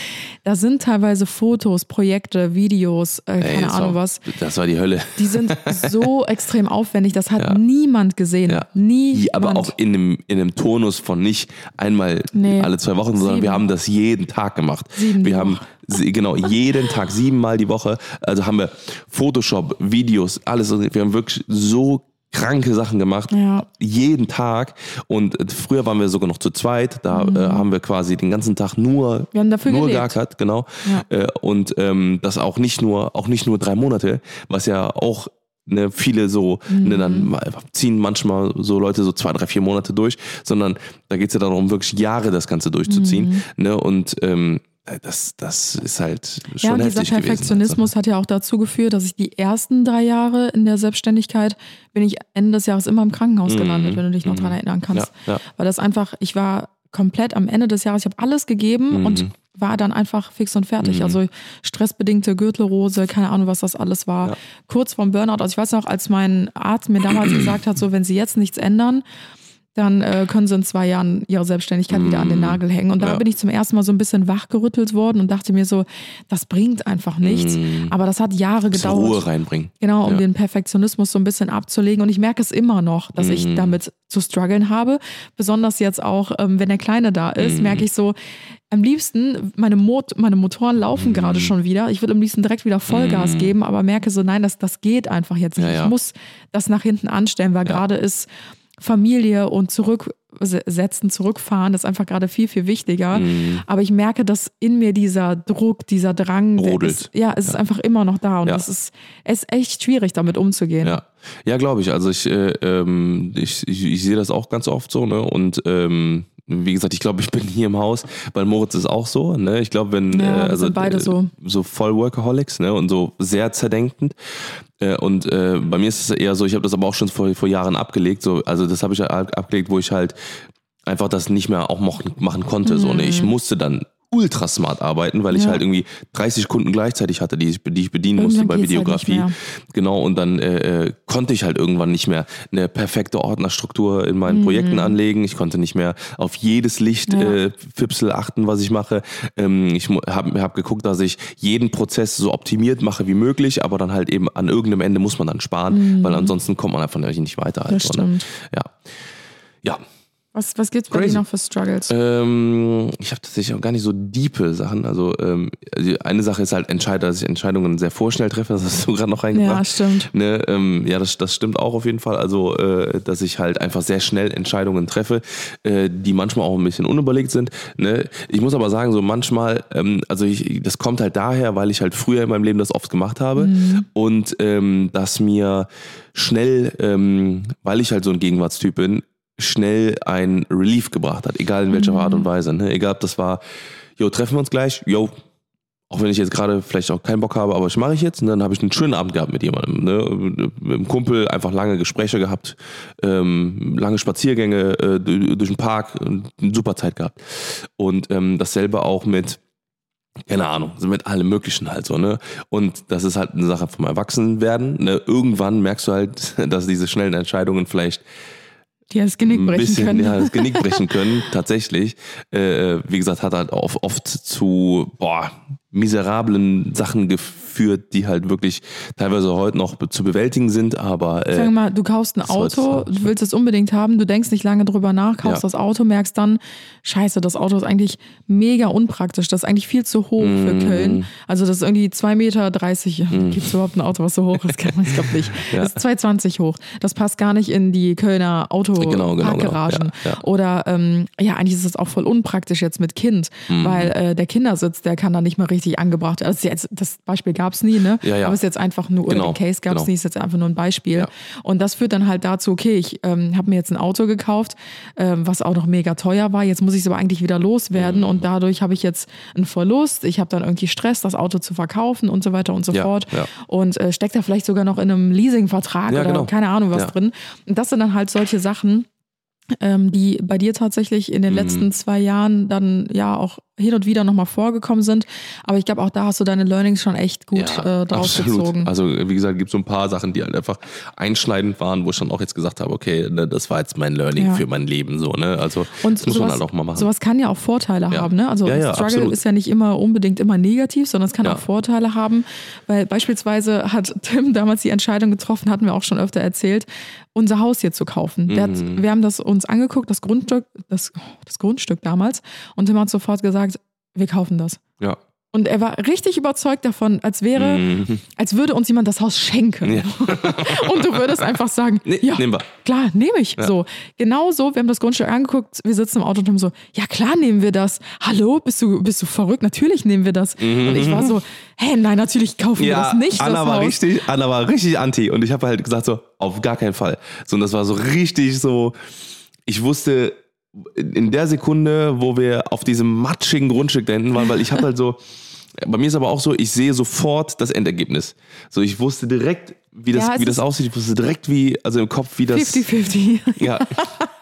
Da sind teilweise Fotos, Projekte, Videos, äh, keine das Ahnung war, was. Das war die Hölle. Die sind *laughs* so extrem aufwendig, das hat Ja. niemand gesehen. Ja. Niemand. Aber auch in einem, in einem Tonus von nicht einmal Nee. alle zwei Wochen, sondern Sieben. wir haben das jeden Tag gemacht. Sieben wir haben genau *laughs* jeden Tag, siebenmal die Woche. Also haben wir Photoshop, Videos, alles. Wir haben wirklich so kranke Sachen gemacht. Ja. Jeden Tag. Und äh, früher waren wir sogar noch zu zweit. Da äh, haben wir quasi den ganzen Tag nur, Mhm. Wir haben dafür nur gelebt. geackert, genau. Ja. Äh, und ähm, das auch nicht nur, auch nicht nur drei Monate, was ja auch ne, viele so, ne, dann ziehen manchmal so Leute so zwei, drei, vier Monate durch, sondern da geht es ja darum, wirklich Jahre das Ganze durchzuziehen. Ne, und ähm, das, das ist halt schon Ja, und dieser heftig gewesen. Perfektionismus hat ja auch dazu geführt, dass ich die ersten drei Jahre in der Selbstständigkeit bin ich Ende des Jahres immer im Krankenhaus gelandet, wenn du dich noch dran erinnern kannst. Mhm. Ja, ja. Weil das einfach, ich war komplett am Ende des Jahres, ich habe alles gegeben Mhm. und war dann einfach fix und fertig. Also stressbedingte Gürtelrose, keine Ahnung, was das alles war. Ja. Kurz vorm Burnout. Also ich weiß noch, als mein Arzt mir damals *clears throat* gesagt hat, so wenn sie jetzt nichts ändern, dann äh, können sie in zwei Jahren ihre Selbstständigkeit wieder an den Nagel hängen. Und da Mhm. Ja. bin ich zum ersten Mal so ein bisschen wachgerüttelt worden und dachte mir so, das bringt einfach nichts. Aber das hat Jahre Mhm. Gedauert. Ruhe reinbringen. Genau, um Ja. den Perfektionismus so ein bisschen abzulegen. Und ich merke es immer noch, dass Mhm. ich damit zu strugglen habe. Besonders jetzt auch, ähm, wenn der Kleine da ist, Mhm. merke ich so, am liebsten, meine, Mot meine Motoren laufen Mhm. gerade schon wieder. Ich würde am liebsten direkt wieder Vollgas geben, aber merke so, nein, das, das geht einfach jetzt nicht. Ja. Ich muss das nach hinten anstellen, weil gerade ist Familie und zurücksetzen, zurückfahren, das ist einfach gerade viel, viel wichtiger. Mhm. Aber ich merke, dass in mir dieser Druck, dieser Drang, der Brodelt. ist, ja, es ist einfach immer noch da und Ja. es ist, es ist echt schwierig, damit umzugehen. Ja, ja glaube ich. Also ich, äh, ähm, ich, ich, ich sehe das auch ganz oft so, ne? Und ähm, wie gesagt, ich glaube, ich bin hier im Haus, weil Moritz ist auch so, ne? Ich glaube, wenn Ja, äh, also sind beide äh, so. so voll Workaholics, ne? Und so sehr zerdenkend. Äh, und äh, bei mir ist es eher so, ich habe das aber auch schon vor, vor Jahren abgelegt. So, also das habe ich ja ab- abgelegt, wo ich halt einfach das nicht mehr auch machen, machen konnte. So, ne? Ich musste dann ultra smart arbeiten, weil ich Mhm. Ja. halt irgendwie 30 Kunden gleichzeitig hatte, die ich, die ich bedienen musste Irgendwann bei geht's halt Videografie. mehr. genau, und dann äh, äh, konnte ich halt irgendwann nicht mehr eine perfekte Ordnerstruktur in meinen Projekten anlegen. Ich konnte nicht mehr auf jedes Licht Mhm. Ja. äh, Fipsel achten, was ich mache. Ähm, ich habe hab geguckt, dass ich jeden Prozess so optimiert mache wie möglich, aber dann halt eben an irgendeinem Ende muss man dann sparen, weil ansonsten kommt man einfach nicht weiter. Halt Mhm. Das so, ne? Ja. Ja, Was, was gibt's bei Crazy. dir noch für Struggles? ähm, ich habe tatsächlich auch gar nicht so diepe Sachen. Also, ähm, also eine Sache ist halt Entscheid, dass ich Entscheidungen sehr vorschnell treffe. Das hast du gerade noch ja, reingebracht. stimmt. Ne, ähm, ja, das, das stimmt auch auf jeden Fall. Also, äh, dass ich halt einfach sehr schnell Entscheidungen treffe, äh, die manchmal auch ein bisschen unüberlegt sind. Ne? Ich muss aber sagen, so manchmal, ähm, also ich, das kommt halt daher, weil ich halt früher in meinem Leben das oft gemacht habe und ähm, dass mir schnell, ähm, weil ich halt so ein Gegenwartstyp bin, schnell ein Relief gebracht hat, egal in welcher Art und Weise. Ne? Egal, ob das war, jo, treffen wir uns gleich, jo, auch wenn ich jetzt gerade vielleicht auch keinen Bock habe, aber das mache ich jetzt. Und dann habe ich einen schönen Abend gehabt mit jemandem. Ne? Mit einem Kumpel einfach lange Gespräche gehabt, ähm, lange Spaziergänge äh, durch den Park, eine super Zeit gehabt. Und ähm, dasselbe auch mit, keine Ahnung, mit allem Möglichen halt so, ne? Und das ist halt eine Sache vom Erwachsenwerden. Ne? Irgendwann merkst du halt, *laughs* dass diese schnellen Entscheidungen vielleicht Die das Genick brechen bisschen können. Ja, das Genick *laughs* brechen können, tatsächlich. Äh, wie gesagt, hat halt oft, oft zu boah, miserablen Sachen geführt, die halt wirklich teilweise heute noch zu bewältigen sind, aber Sag äh, mal, du kaufst ein das Auto, du willst es unbedingt haben, du denkst nicht lange drüber nach, kaufst Ja. das Auto, merkst dann, scheiße, das Auto ist eigentlich mega unpraktisch, das ist eigentlich viel zu hoch für Mhm. Köln. Also das ist irgendwie 2,30 Meter. *laughs* Gibt es überhaupt ein Auto, was so hoch ist? Kann man- Ich glaube nicht. *laughs* Ja. Das ist 2,20 hoch. Das passt gar nicht in die Kölner Genau, genau, genau. Autoparkgaragen. Ja. Oder ähm, ja, eigentlich ist es auch voll unpraktisch jetzt mit Kind, Mhm. weil äh, der Kindersitz, der kann da nicht mal richtig angebracht werden. Also jetzt, das Beispiel gab es nie, ne? Ja, ja. Aber es ist jetzt einfach nur, oder Genau, den Case gab es genau. nie, ist jetzt einfach nur ein Beispiel. Ja. Und das führt dann halt dazu, okay, ich ähm, habe mir jetzt ein Auto gekauft, ähm, was auch noch mega teuer war. Jetzt muss ich es aber eigentlich wieder Mhm. loswerden und dadurch habe ich jetzt einen Verlust. Ich habe dann irgendwie Stress, das Auto zu verkaufen und so weiter und so fort. Und äh, steckt da vielleicht sogar noch in einem Leasingvertrag oder genau. keine Ahnung was drin. Und das sind dann halt solche Sachen, ähm, die bei dir tatsächlich in den Mhm. letzten zwei Jahren dann ja auch hin und wieder nochmal vorgekommen sind. Aber ich glaube, auch da hast du deine Learnings schon echt gut äh, draus gezogen. Also wie gesagt, gibt so ein paar Sachen, die halt einfach einschneidend waren, wo ich dann auch jetzt gesagt habe, okay, ne, das war jetzt mein Learning Ja. für mein Leben so, ne? Also Und das muss sowas, man halt auch mal machen. Sowas kann ja auch Vorteile Ja. haben, ne? Also Ja, ja, Struggle absolut. ist ja nicht immer unbedingt immer negativ, sondern es kann Ja. auch Vorteile haben. Weil beispielsweise hat Tim damals die Entscheidung getroffen, hatten wir auch schon öfter erzählt, unser Haus hier zu kaufen. Mhm. hat, wir haben das uns angeguckt, das Grundstück, das, das Grundstück damals, und Tim hat sofort gesagt, wir kaufen das. ja. Und er war richtig überzeugt davon, als wäre, als würde uns jemand das Haus schenken. Ja. *laughs* Und du würdest einfach sagen, Nee, ja, nehmen wir. klar, nehme ich. So, genau so, wir haben das Grundstück angeguckt, wir sitzen im Auto und haben so, ja klar nehmen wir das. Hallo, bist du, bist du verrückt? Natürlich nehmen wir das. Und ich war so, hä, nein, natürlich kaufen wir das nicht. Anna das war Haus. richtig, Anna war richtig anti und ich habe halt gesagt so, auf gar keinen Fall. So, und das war so richtig so, ich wusste in der Sekunde, wo wir auf diesem matschigen Grundstück da hinten waren, weil ich habe halt so, *laughs* bei mir ist aber auch so, ich sehe sofort das Endergebnis. So, ich wusste direkt, wie das, Ja, wie das aussieht, ich wusste direkt wie, also im Kopf, wie das. 50-50. Ja. *laughs*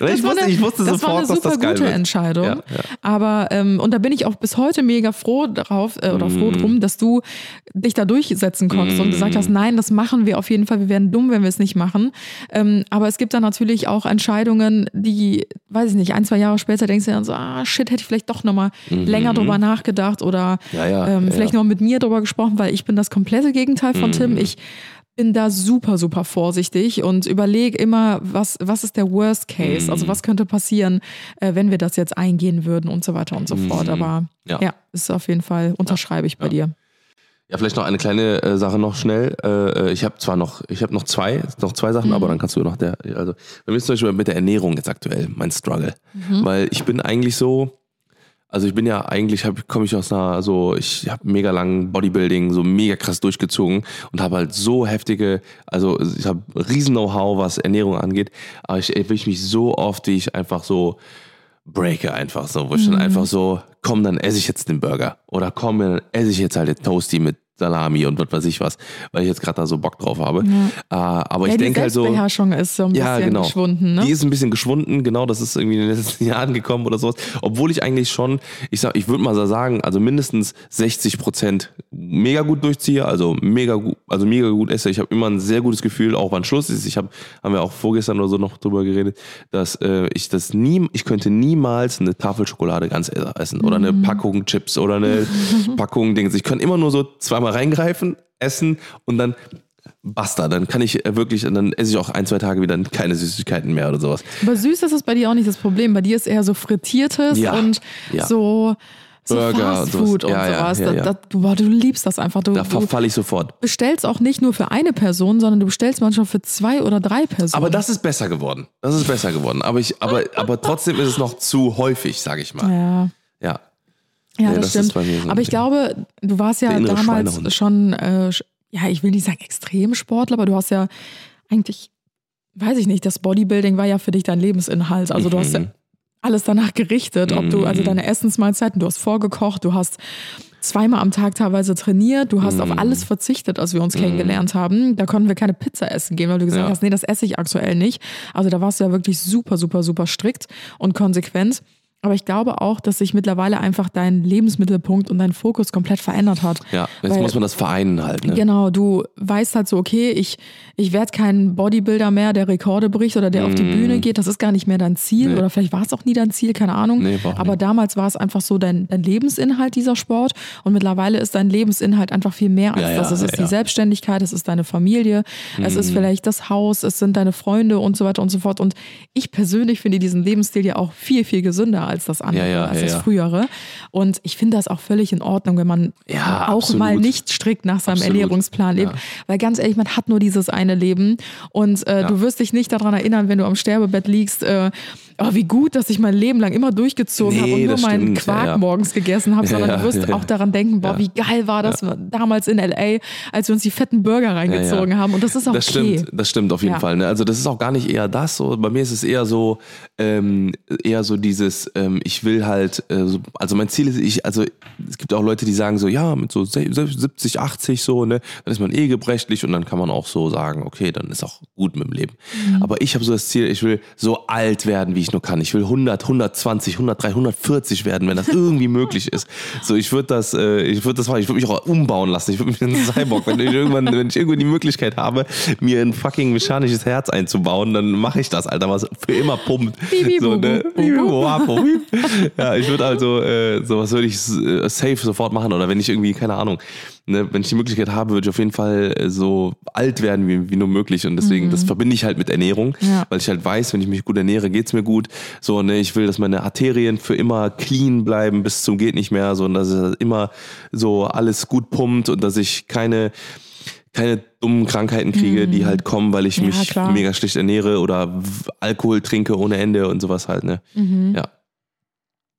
ich, war wusste, eine- ich wusste das war sofort, eine dass super das geil gute wird. Entscheidung. Ja, ja. Aber ähm, und da bin ich auch bis heute mega froh drauf äh, oder froh Mhm. drum, dass du dich da durchsetzen konntest und gesagt hast, nein, das machen wir auf jeden Fall. Wir werden dumm, wenn wir es nicht machen. Ähm, aber es gibt da natürlich auch Entscheidungen, die, weiß ich nicht, ein zwei Jahre später denkst du dann so, ah shit, hätte ich vielleicht doch noch mal länger drüber nachgedacht oder Mhm. Ja, ähm, vielleicht noch mit mir drüber gesprochen, weil ich bin das komplette Gegenteil von Mhm. Tim. Ich bin da super, super vorsichtig und überlege immer, was, was ist der Worst Case? Also was könnte passieren, äh, wenn wir das jetzt eingehen würden und so weiter und so fort. Aber ja, Ja. ist auf jeden Fall, unterschreibe ich bei dir. Ja, vielleicht noch eine kleine äh, Sache noch schnell. Äh, äh, ich habe zwar noch, ich habe noch zwei, noch zwei Sachen, aber dann kannst du noch der, also bei mir ist zum Beispiel mit der Ernährung jetzt aktuell mein Struggle, weil ich bin eigentlich so, also ich bin ja eigentlich, komme ich aus einer so, ich habe mega lang Bodybuilding so mega krass durchgezogen und habe halt so heftige, also ich habe riesen Know-how, was Ernährung angeht, aber ich erwische mich so oft, wie ich einfach so breake einfach so, wo ich dann einfach so, komm, dann esse ich jetzt den Burger oder komm, dann esse ich jetzt halt den Toasty mit Salami und was weiß ich was, weil ich jetzt gerade da so Bock drauf habe. Äh, aber Ja, ich die denke halt so, Selbstbeherrschung ist so ein ja, bisschen genau. geschwunden. Ne? Die ist ein bisschen geschwunden, genau, das ist irgendwie in den letzten *laughs* Jahren gekommen oder sowas. Obwohl ich eigentlich schon, ich sag, ich würde mal so sagen, also mindestens 60 Prozent mega gut durchziehe, also mega gut, also mega gut esse. Ich habe immer ein sehr gutes Gefühl, auch wann Schluss ist. Ich habe, haben wir auch vorgestern oder so noch drüber geredet, dass äh, ich das nie, ich könnte niemals eine Tafel Schokolade ganz essen oder eine Packung Chips oder eine *laughs* Packung Dings. Ich kann immer nur so zweimal reingreifen, essen und dann basta. Dann kann ich äh, wirklich, dann esse ich auch ein, zwei Tage wieder keine Süßigkeiten mehr oder sowas. Aber süß ist es bei dir auch nicht das Problem. Bei dir ist eher so frittiertes Ja, und ja. so, so Burger Fast und sowas. Food und Ja, sowas. ja, Da- ja. da- du, boah, du liebst das einfach. Du, Da du verfalle ich sofort. bestellst auch nicht nur für eine Person, sondern du bestellst manchmal für zwei oder drei Personen. Aber das ist besser geworden. Das ist besser geworden. Aber ich, aber, aber trotzdem ist es noch zu häufig, sage ich mal. ja. Ja. Ja, Nee, das, das stimmt. so aber ich glaube, du warst ja damals schon, äh, ja, ich will nicht sagen Extremsportler, aber du hast ja eigentlich, weiß ich nicht, das Bodybuilding war ja für dich dein Lebensinhalt. Also du hast ja Mhm. alles danach gerichtet, ob du, also deine Essensmahlzeiten, du hast vorgekocht, du hast zweimal am Tag teilweise trainiert, du hast Mhm. auf alles verzichtet, als wir uns kennengelernt haben. Da konnten wir keine Pizza essen gehen, weil du gesagt Ja. hast, nee, das esse ich aktuell nicht. Also da warst du ja wirklich super, super, super strikt und konsequent. Aber ich glaube auch, dass sich mittlerweile einfach dein Lebensmittelpunkt und dein Fokus komplett verändert hat. Ja, jetzt Weil- muss man das vereinen halt. Ne? Genau, du weißt halt so, okay, ich, ich werde kein Bodybuilder mehr, der Rekorde bricht oder der auf die Bühne geht. Das ist gar nicht mehr dein Ziel. Mm. Nee. Oder vielleicht war es auch nie dein Ziel, keine Ahnung. Nee, Aber nicht. damals war es einfach so dein, dein Lebensinhalt, dieser Sport. Und mittlerweile ist dein Lebensinhalt einfach viel mehr als Ja, ja, das. Es ist ja, die ja. Selbstständigkeit, es ist deine Familie, es Mm. ist vielleicht das Haus, es sind deine Freunde und so weiter und so fort. Und ich persönlich finde diesen Lebensstil ja auch viel, viel gesünder als das andere, Ja, ja, als das frühere. Und ich finde das auch völlig in Ordnung, wenn man auch absolut. mal nicht strikt nach seinem Absolut. Ernährungsplan lebt. Weil ganz ehrlich, man hat nur dieses eine Leben und äh, du wirst dich nicht daran erinnern, wenn du am Sterbebett liegst, äh, oh, wie gut, dass ich mein Leben lang immer durchgezogen Nee, habe und nur meinen stimmt, Quark morgens gegessen habe, sondern du wirst auch daran denken, boah, wie geil war das damals in L.A., als wir uns die fetten Burger reingezogen haben und das ist auch Das okay. stimmt, das stimmt auf jeden. Fall. Ne? Also das ist auch gar nicht eher das. So. Bei mir ist es eher so, ähm, eher so dieses, ähm, ich will halt, äh, so, also mein Ziel ist, ich, also es gibt auch Leute, die sagen so, ja, mit so se- se- 70, 80 so, ne, dann ist man eh gebrechlich und dann kann man auch so sagen, okay, dann ist auch gut mit dem Leben. Mhm. Aber ich habe so das Ziel, ich will so alt werden, wie ich nur kann. Ich will 100, 120, 103, 140 werden, wenn das *laughs* irgendwie möglich ist. So, ich würde das, äh, ich würde das machen, ich würde mich auch umbauen lassen. Ich würde mich in einen Cyborg, wenn ich irgendwann, wenn ich irgendwann die Möglichkeit habe, mir ein fucking mechanisches Herz einzubauen, dann mache ich das, Alter, was für immer pumpt. So, ne? Wapo, *laughs* ja, ich würde also, äh, sowas würde ich äh, safe sofort machen. Oder wenn ich irgendwie, keine Ahnung, ne, wenn ich die Möglichkeit habe, würde ich auf jeden Fall äh, so alt werden wie, wie nur möglich. Und deswegen, das verbinde ich halt mit Ernährung, Ja. weil ich halt weiß, wenn ich mich gut ernähre, geht's mir gut. So, ne, ich will, dass meine Arterien für immer clean bleiben, bis zum geht nicht mehr, so, und dass es immer so alles gut pumpt und dass ich keine keine dummen Krankheiten kriege, die halt kommen, weil ich Mhm. Ja, mich klar. mega schlecht ernähre oder Alkohol trinke ohne Ende und sowas halt, ne? Ja.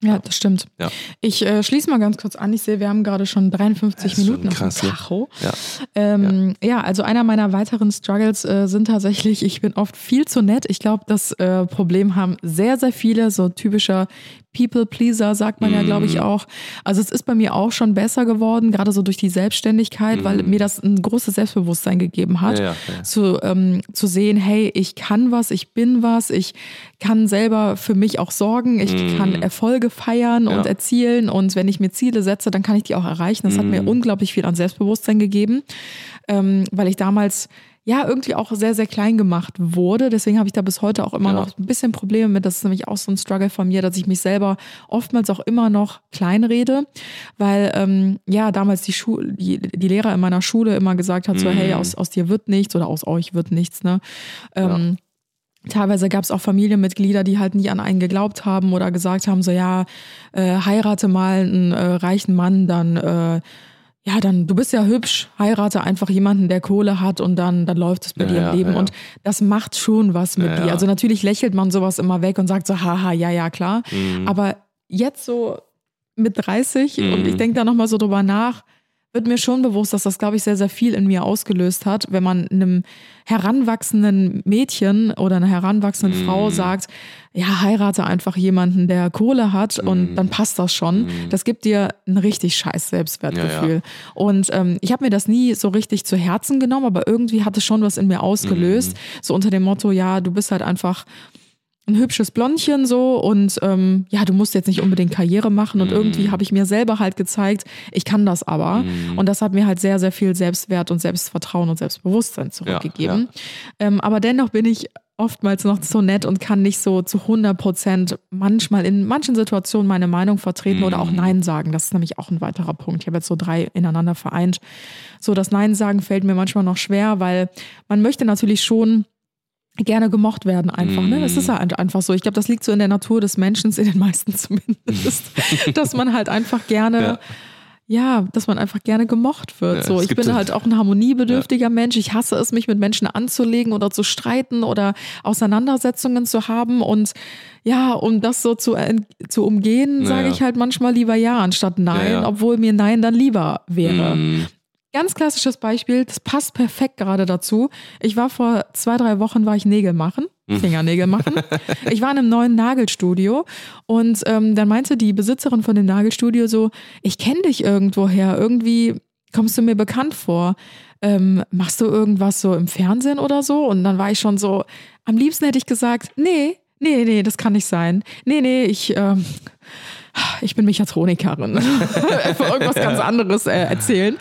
Ja, das stimmt. Ja. Ich äh, schließe mal ganz kurz an. Ich sehe, wir haben gerade schon 53 Das ist schon Minuten auf krass, dem ne? Tacho. Ja. Ähm, ja. also einer meiner weiteren Struggles äh, sind tatsächlich, *laughs* ich bin oft viel zu nett. Ich glaube, das äh, Problem haben sehr, sehr viele, so typischer People-Pleaser, sagt man ja, glaube Mhm. ich, auch. Also es ist bei mir auch schon besser geworden, gerade so durch die Selbstständigkeit, weil mir das ein großes Selbstbewusstsein gegeben hat, Mhm. Ja, ja, ja. Zu, ähm, zu sehen, hey, ich kann was, ich bin was, ich kann selber für mich auch sorgen, ich kann Erfolge feiern und Mhm. Erzielen und wenn ich mir Ziele setze, dann kann ich die auch erreichen. Das hat Mhm. mir unglaublich viel an Selbstbewusstsein gegeben, ähm, weil ich damals ja irgendwie auch sehr, sehr klein gemacht wurde. Deswegen habe ich da bis heute auch immer Ja. noch ein bisschen Probleme mit. Das ist nämlich auch so ein Struggle von mir, dass ich mich selber oftmals auch immer noch klein rede, weil ähm, ja damals die, Schu die, die Lehrer in meiner Schule immer gesagt hat, so Mhm. hey, aus, aus dir wird nichts oder aus euch wird nichts. Ne? Ähm, Teilweise gab es auch Familienmitglieder, die halt nie an einen geglaubt haben oder gesagt haben, so ja, äh, heirate mal einen äh, reichen Mann, dann äh, ja, dann du bist ja hübsch, heirate einfach jemanden, der Kohle hat und dann dann läuft es bei Ja, dir im Leben ja. und das macht schon was mit dir. Also natürlich lächelt man sowas immer weg und sagt so haha, ja, ja, klar, Mhm. aber jetzt so mit 30 und Mhm. ich denke da nochmal so drüber nach, wird mir schon bewusst, dass das, glaube ich, sehr, sehr viel in mir ausgelöst hat, wenn man einem heranwachsenden Mädchen oder einer heranwachsenden Mhm. Frau sagt, ja, heirate einfach jemanden, der Kohle hat Mhm. und dann passt das schon. Das gibt dir ein richtig scheiß Selbstwertgefühl. Ja, ja. Und ähm, ich habe mir das nie so richtig zu Herzen genommen, aber irgendwie hat es schon was in mir ausgelöst. Mhm. So unter dem Motto, ja, du bist halt einfach ein hübsches Blondchen so und ähm, ja, du musst jetzt nicht unbedingt Karriere machen und Mhm. irgendwie habe ich mir selber halt gezeigt, ich kann das aber und das hat mir halt sehr, sehr viel Selbstwert und Selbstvertrauen und Selbstbewusstsein zurückgegeben. Ähm, aber dennoch bin ich oftmals noch so nett und kann nicht so zu 100 Prozent manchmal in manchen Situationen meine Meinung vertreten oder auch Mhm. Nein sagen. Das ist nämlich auch ein weiterer Punkt. Ich habe jetzt so drei ineinander vereint. So, das Nein sagen fällt mir manchmal noch schwer, weil man möchte natürlich schon gerne gemocht werden einfach. Ne? Das ist halt einfach so. Ich glaube, das liegt so in der Natur des Menschen, in den meisten *laughs* zumindest, dass man halt einfach gerne, ja. Ja. dass man einfach gerne gemocht wird. Ja, so, ich bin halt auch ein harmoniebedürftiger Mensch. Ich hasse es, mich mit Menschen anzulegen oder zu streiten oder Auseinandersetzungen zu haben. Und ja, um das so zu, ent- zu umgehen, sage Naja. ich halt manchmal lieber ja anstatt nein, Ja, ja. obwohl mir nein dann lieber wäre. Mhm. Ganz klassisches Beispiel, das passt perfekt gerade dazu. Ich war vor zwei, drei Wochen, war ich Nägel machen, Fingernägel machen. *laughs* Ich war in einem neuen Nagelstudio und ähm, dann meinte die Besitzerin von dem Nagelstudio so, ich kenne dich irgendwoher, irgendwie kommst du mir bekannt vor. Ähm, machst du irgendwas so im Fernsehen oder so? Und dann war ich schon so, am liebsten hätte ich gesagt, nee, nee, nee, das kann nicht sein. Nee, nee, ich, ähm, ich bin Mechatronikerin. *laughs* Einfach irgendwas ganz anderes äh, erzählen.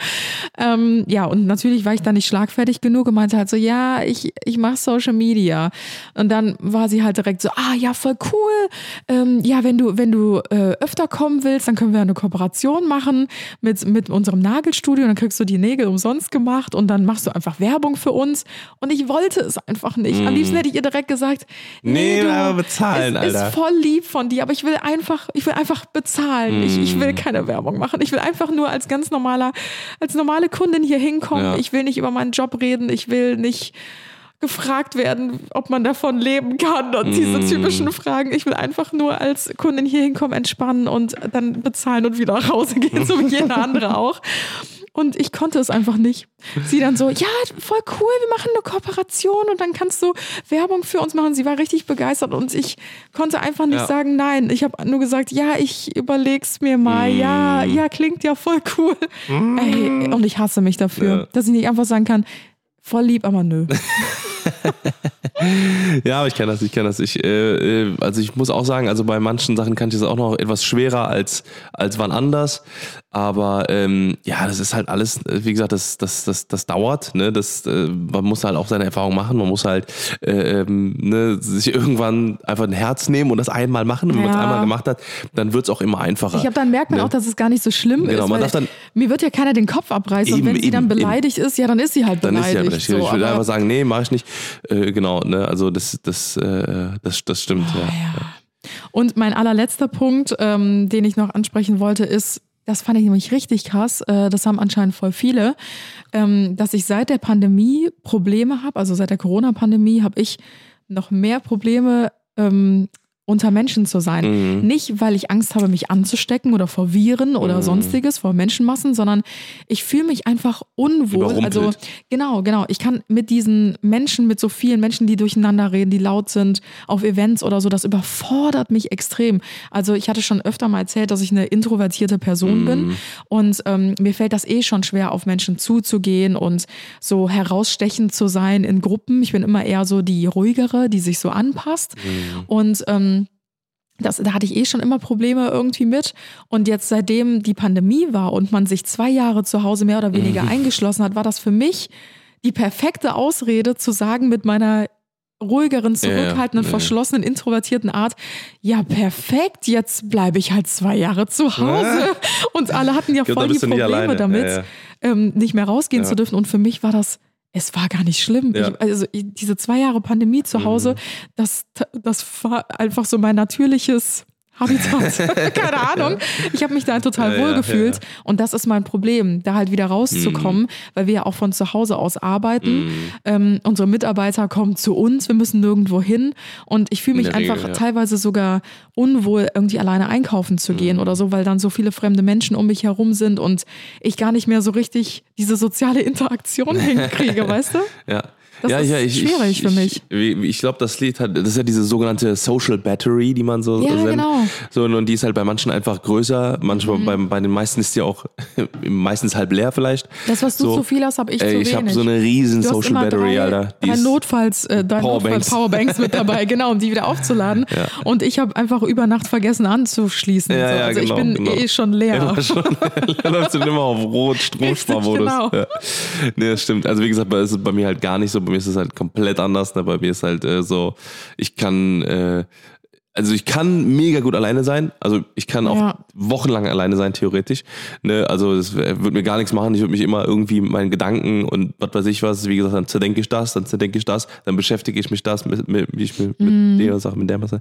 Ähm, ja, und natürlich war ich da nicht schlagfertig genug und meinte halt so, ja, ich, ich mache Social Media. Und dann war sie halt direkt so, ah ja, voll cool. Ähm, ja, wenn du, wenn du äh, öfter kommen willst, dann können wir eine Kooperation machen mit, mit unserem Nagelstudio. Dann kriegst du die Nägel umsonst gemacht und dann machst du einfach Werbung für uns. Und ich wollte es einfach nicht. Am liebsten hätte ich ihr direkt gesagt, nee, Nee, du, aber bezahlen, es Alter. ist voll lieb von dir, aber ich will einfach, ich will einfach bezahlen. Ich, ich Mm. will keine Werbung machen. Ich will einfach nur als ganz normaler, als normale Kundin hier hinkommen. Ja. Ich will nicht über meinen Job reden. Ich will nicht gefragt werden, ob man davon leben kann und diese Mm. typischen Fragen. Ich will einfach nur als Kundin hier hinkommen, entspannen und dann bezahlen und wieder nach Hause gehen, so wie jeder *laughs* andere auch. Und ich konnte es einfach nicht. Sie dann so, ja, voll cool, wir machen eine Kooperation und dann kannst du Werbung für uns machen. Sie war richtig begeistert und ich konnte einfach nicht Ja. sagen, nein. Ich habe nur gesagt, ja, ich überleg's mir mal. Ja, ja, klingt ja voll cool. Ey, und ich hasse mich dafür, Ja. dass ich nicht einfach sagen kann, voll lieb, aber nö. *laughs* Ja, aber ich kann das, ich kann das. Ich, äh, äh, also ich muss auch sagen, also bei manchen Sachen kann ich das auch noch etwas schwerer als, als wann anders. Aber ähm, ja, das ist halt alles, äh, wie gesagt, das, das, das, das dauert. Ne? Das, äh, man muss halt auch seine Erfahrung machen. Man muss halt äh, ähm, ne, sich irgendwann einfach ein Herz nehmen und das einmal machen. Und wenn man es Ja. einmal gemacht hat, dann wird es auch immer einfacher. Ich habe dann merkt man Ne? auch, dass es gar nicht so schlimm Genau, ist. man darf dann- mir wird ja keiner den Kopf abreißen. Eben, und wenn sie dann eben, eben. beleidigt ist, ja, dann ist sie halt dann ist beleidigt. ja richtig. so, ich würde einfach sagen, nee, mache ich nicht. Äh, genau, ne? Also das, das, äh, das, das stimmt. ja. Ja. Und mein allerletzter Punkt, ähm, den ich noch ansprechen wollte, ist, das fand ich nämlich richtig krass, äh, das haben anscheinend voll viele, ähm, dass ich seit der Pandemie Probleme habe, also seit der Corona-Pandemie habe ich noch mehr Probleme, ähm, unter Menschen zu sein. Mhm. Nicht, weil ich Angst habe, mich anzustecken oder vor Viren oder Mhm. sonstiges, vor Menschenmassen, sondern ich fühle mich einfach unwohl. Also genau, genau. Ich kann mit diesen Menschen, mit so vielen Menschen, die durcheinander reden, die laut sind, auf Events oder so, das überfordert mich extrem. Also ich hatte schon öfter mal erzählt, dass ich eine introvertierte Person bin und ähm, mir fällt das eh schon schwer, auf Menschen zuzugehen und so herausstechend zu sein in Gruppen. Ich bin immer eher so die ruhigere, die sich so anpasst und ähm, das, da hatte ich eh schon immer Probleme irgendwie mit. Und jetzt, seitdem die Pandemie war und man sich zwei Jahre zu Hause mehr oder weniger eingeschlossen hat, war das für mich die perfekte Ausrede zu sagen mit meiner ruhigeren, Ja, ja. zurückhaltenden, Ja, ja. verschlossenen, introvertierten Art, ja perfekt, jetzt bleibe ich halt zwei Jahre zu Hause. Und alle hatten ja glaub, voll die Probleme damit, Ja, ja. Ähm, nicht mehr rausgehen Ja. zu dürfen. Und für mich war das, es war gar nicht schlimm. Ja. Mhm. Ich, also ich, diese zwei Jahre Pandemie zu Hause, das, das war einfach so mein natürliches Habitat. *laughs* Keine Ahnung. Ich habe mich da total Ja, ja, wohl gefühlt. ja. Und das ist mein Problem, da halt wieder rauszukommen, weil wir ja auch von zu Hause aus arbeiten. Mhm. Ähm, unsere Mitarbeiter kommen zu uns, wir müssen nirgendwo hin. Und ich fühle mich Regel, einfach ja. teilweise sogar unwohl, irgendwie alleine einkaufen zu Mhm. gehen oder so, weil dann so viele fremde Menschen um mich herum sind und ich gar nicht mehr so richtig diese soziale Interaktion *laughs* hinkriege, weißt du? Ja. Das ja, ist ja, ich, schwierig ich, für mich. Ich, ich glaube, das Lied hat, das ist ja diese sogenannte Social Battery, die man so Ja, nennt. genau. Mhm. So, und die ist halt bei manchen einfach größer, manchmal bei, bei den meisten ist die auch *laughs* meistens halb leer vielleicht. Das, was du so, zu viel hast, habe ich ey, zu ich wenig. habe so eine riesen Social Battery, drei, Alter. Die ist- Notfalls, äh, drei Powerbanks. Notfalls Powerbanks mit dabei, *laughs* genau, um die wieder aufzuladen. Und ich habe einfach über Nacht vergessen anzuschließen. Ja, so. ja, Also genau, ich bin genau. eh schon leer. Immer *laughs* schon. läufst du immer auf Rot, Stromsparmodus. Genau. Ja. Nee, das stimmt. Also wie gesagt, ist es bei mir halt gar nicht so. Mir ist es halt komplett anders. Ne? Bei mir ist halt äh, so, ich kann, äh, also ich kann mega gut alleine sein. Also ich kann auch Ja. wochenlang alleine sein, theoretisch. Ne? Also das würde mir gar nichts machen. Ich würde mich immer irgendwie mit meinen Gedanken und was weiß ich was, wie gesagt, dann zerdenke ich das, dann zerdenke ich das, dann beschäftige ich mich das mit, mit, mit, mit der Sache, mit der Sache.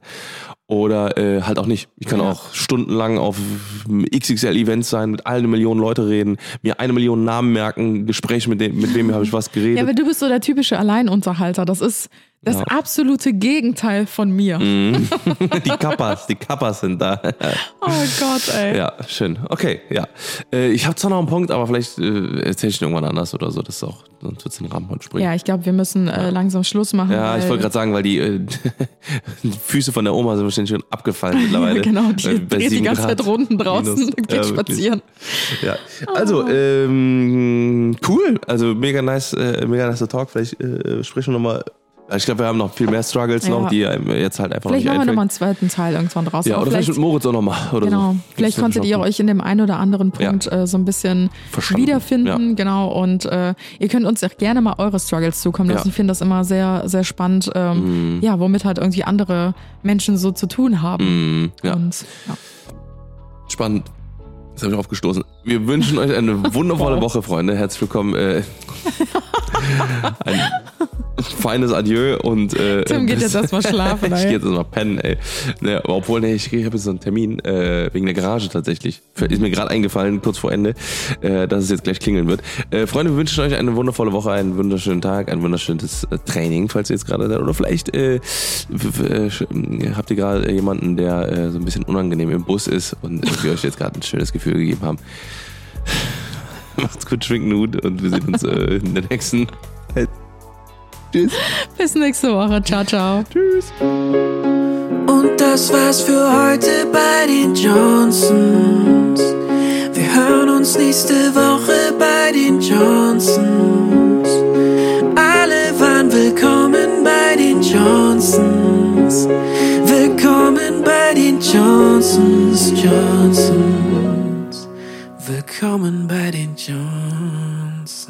Oder äh, halt auch nicht. Ich kann Ja. auch stundenlang auf XXL-Events sein, mit allen Millionen Leute reden, mir eine Million Namen merken, Gespräche mit, dem, mit wem habe ich was Ja, geredet. aber du bist so der typische Alleinunterhalter. Das ist das Ja. absolute Gegenteil von mir. *laughs* die Kappas, die Kappas sind da. Oh Gott, ey. ja, schön. Okay, ja. Äh, ich habe zwar noch einen Punkt, aber vielleicht äh, erzähle ich ihn irgendwann anders oder so. Das ist auch, sonst wird es den Rahmen heute springen. Ja, ich glaube, wir müssen äh, langsam Schluss machen. Ja, ich wollte gerade sagen, weil die, äh, *laughs* die Füße von der Oma sind wahrscheinlich schon abgefallen *laughs* mittlerweile. genau, die dreht die ganze Grad Zeit Runden draußen minus. und geht Ja, spazieren. Ja. Also, ähm, cool. Also mega nice, äh, mega nice Talk. Vielleicht äh, sprechen wir nochmal. Ich glaube, wir haben noch viel mehr Struggles Ja. noch, die jetzt halt einfach Vielleicht noch machen wir nicht nochmal einen zweiten Teil irgendwann draus. Ja, oder vielleicht mit Moritz auch nochmal. Genau, so. vielleicht konntet ihr euch in dem einen oder anderen Ja. Punkt äh, so ein bisschen Verstanden. wiederfinden, genau. Und äh, ihr könnt uns auch gerne mal eure Struggles zukommen lassen. Ja. Ich finde das immer sehr, sehr spannend, ähm, ja, womit halt irgendwie andere Menschen so zu tun haben. Mm, ja, Und ja. spannend. Das habe ich aufgestoßen. Wir wünschen euch eine *laughs* wundervolle Wow. Woche, Freunde. Herzlich willkommen. Äh, *laughs* ein feines Adieu und äh, Tim geht jetzt erstmal schlafen, *laughs* ich gehe jetzt erstmal pennen, ey. Ne, obwohl, nee, ich, ich habe jetzt so einen Termin äh, wegen der Garage tatsächlich. Ist mir gerade eingefallen, kurz vor Ende, äh, dass es jetzt gleich klingeln wird. Äh, Freunde, wir wünschen euch eine wundervolle Woche, einen wunderschönen Tag, ein wunderschönes äh, Training, falls ihr jetzt gerade seid. Oder vielleicht äh, habt ihr gerade jemanden, der äh, so ein bisschen unangenehm im Bus ist und wir euch jetzt gerade ein schönes Gefühl gegeben haben. *laughs* Macht's gut, trinken gut und wir sehen uns äh, in der nächsten. Tschüss. Bis nächste Woche. Ciao, ciao. Tschüss. Und das war's für heute bei den Johnsons. Wir hören uns nächste Woche bei den Johnsons. Alle waren willkommen bei den Johnsons. Willkommen bei den Johnsons, Johnsons. Willkommen bei den Johnsons.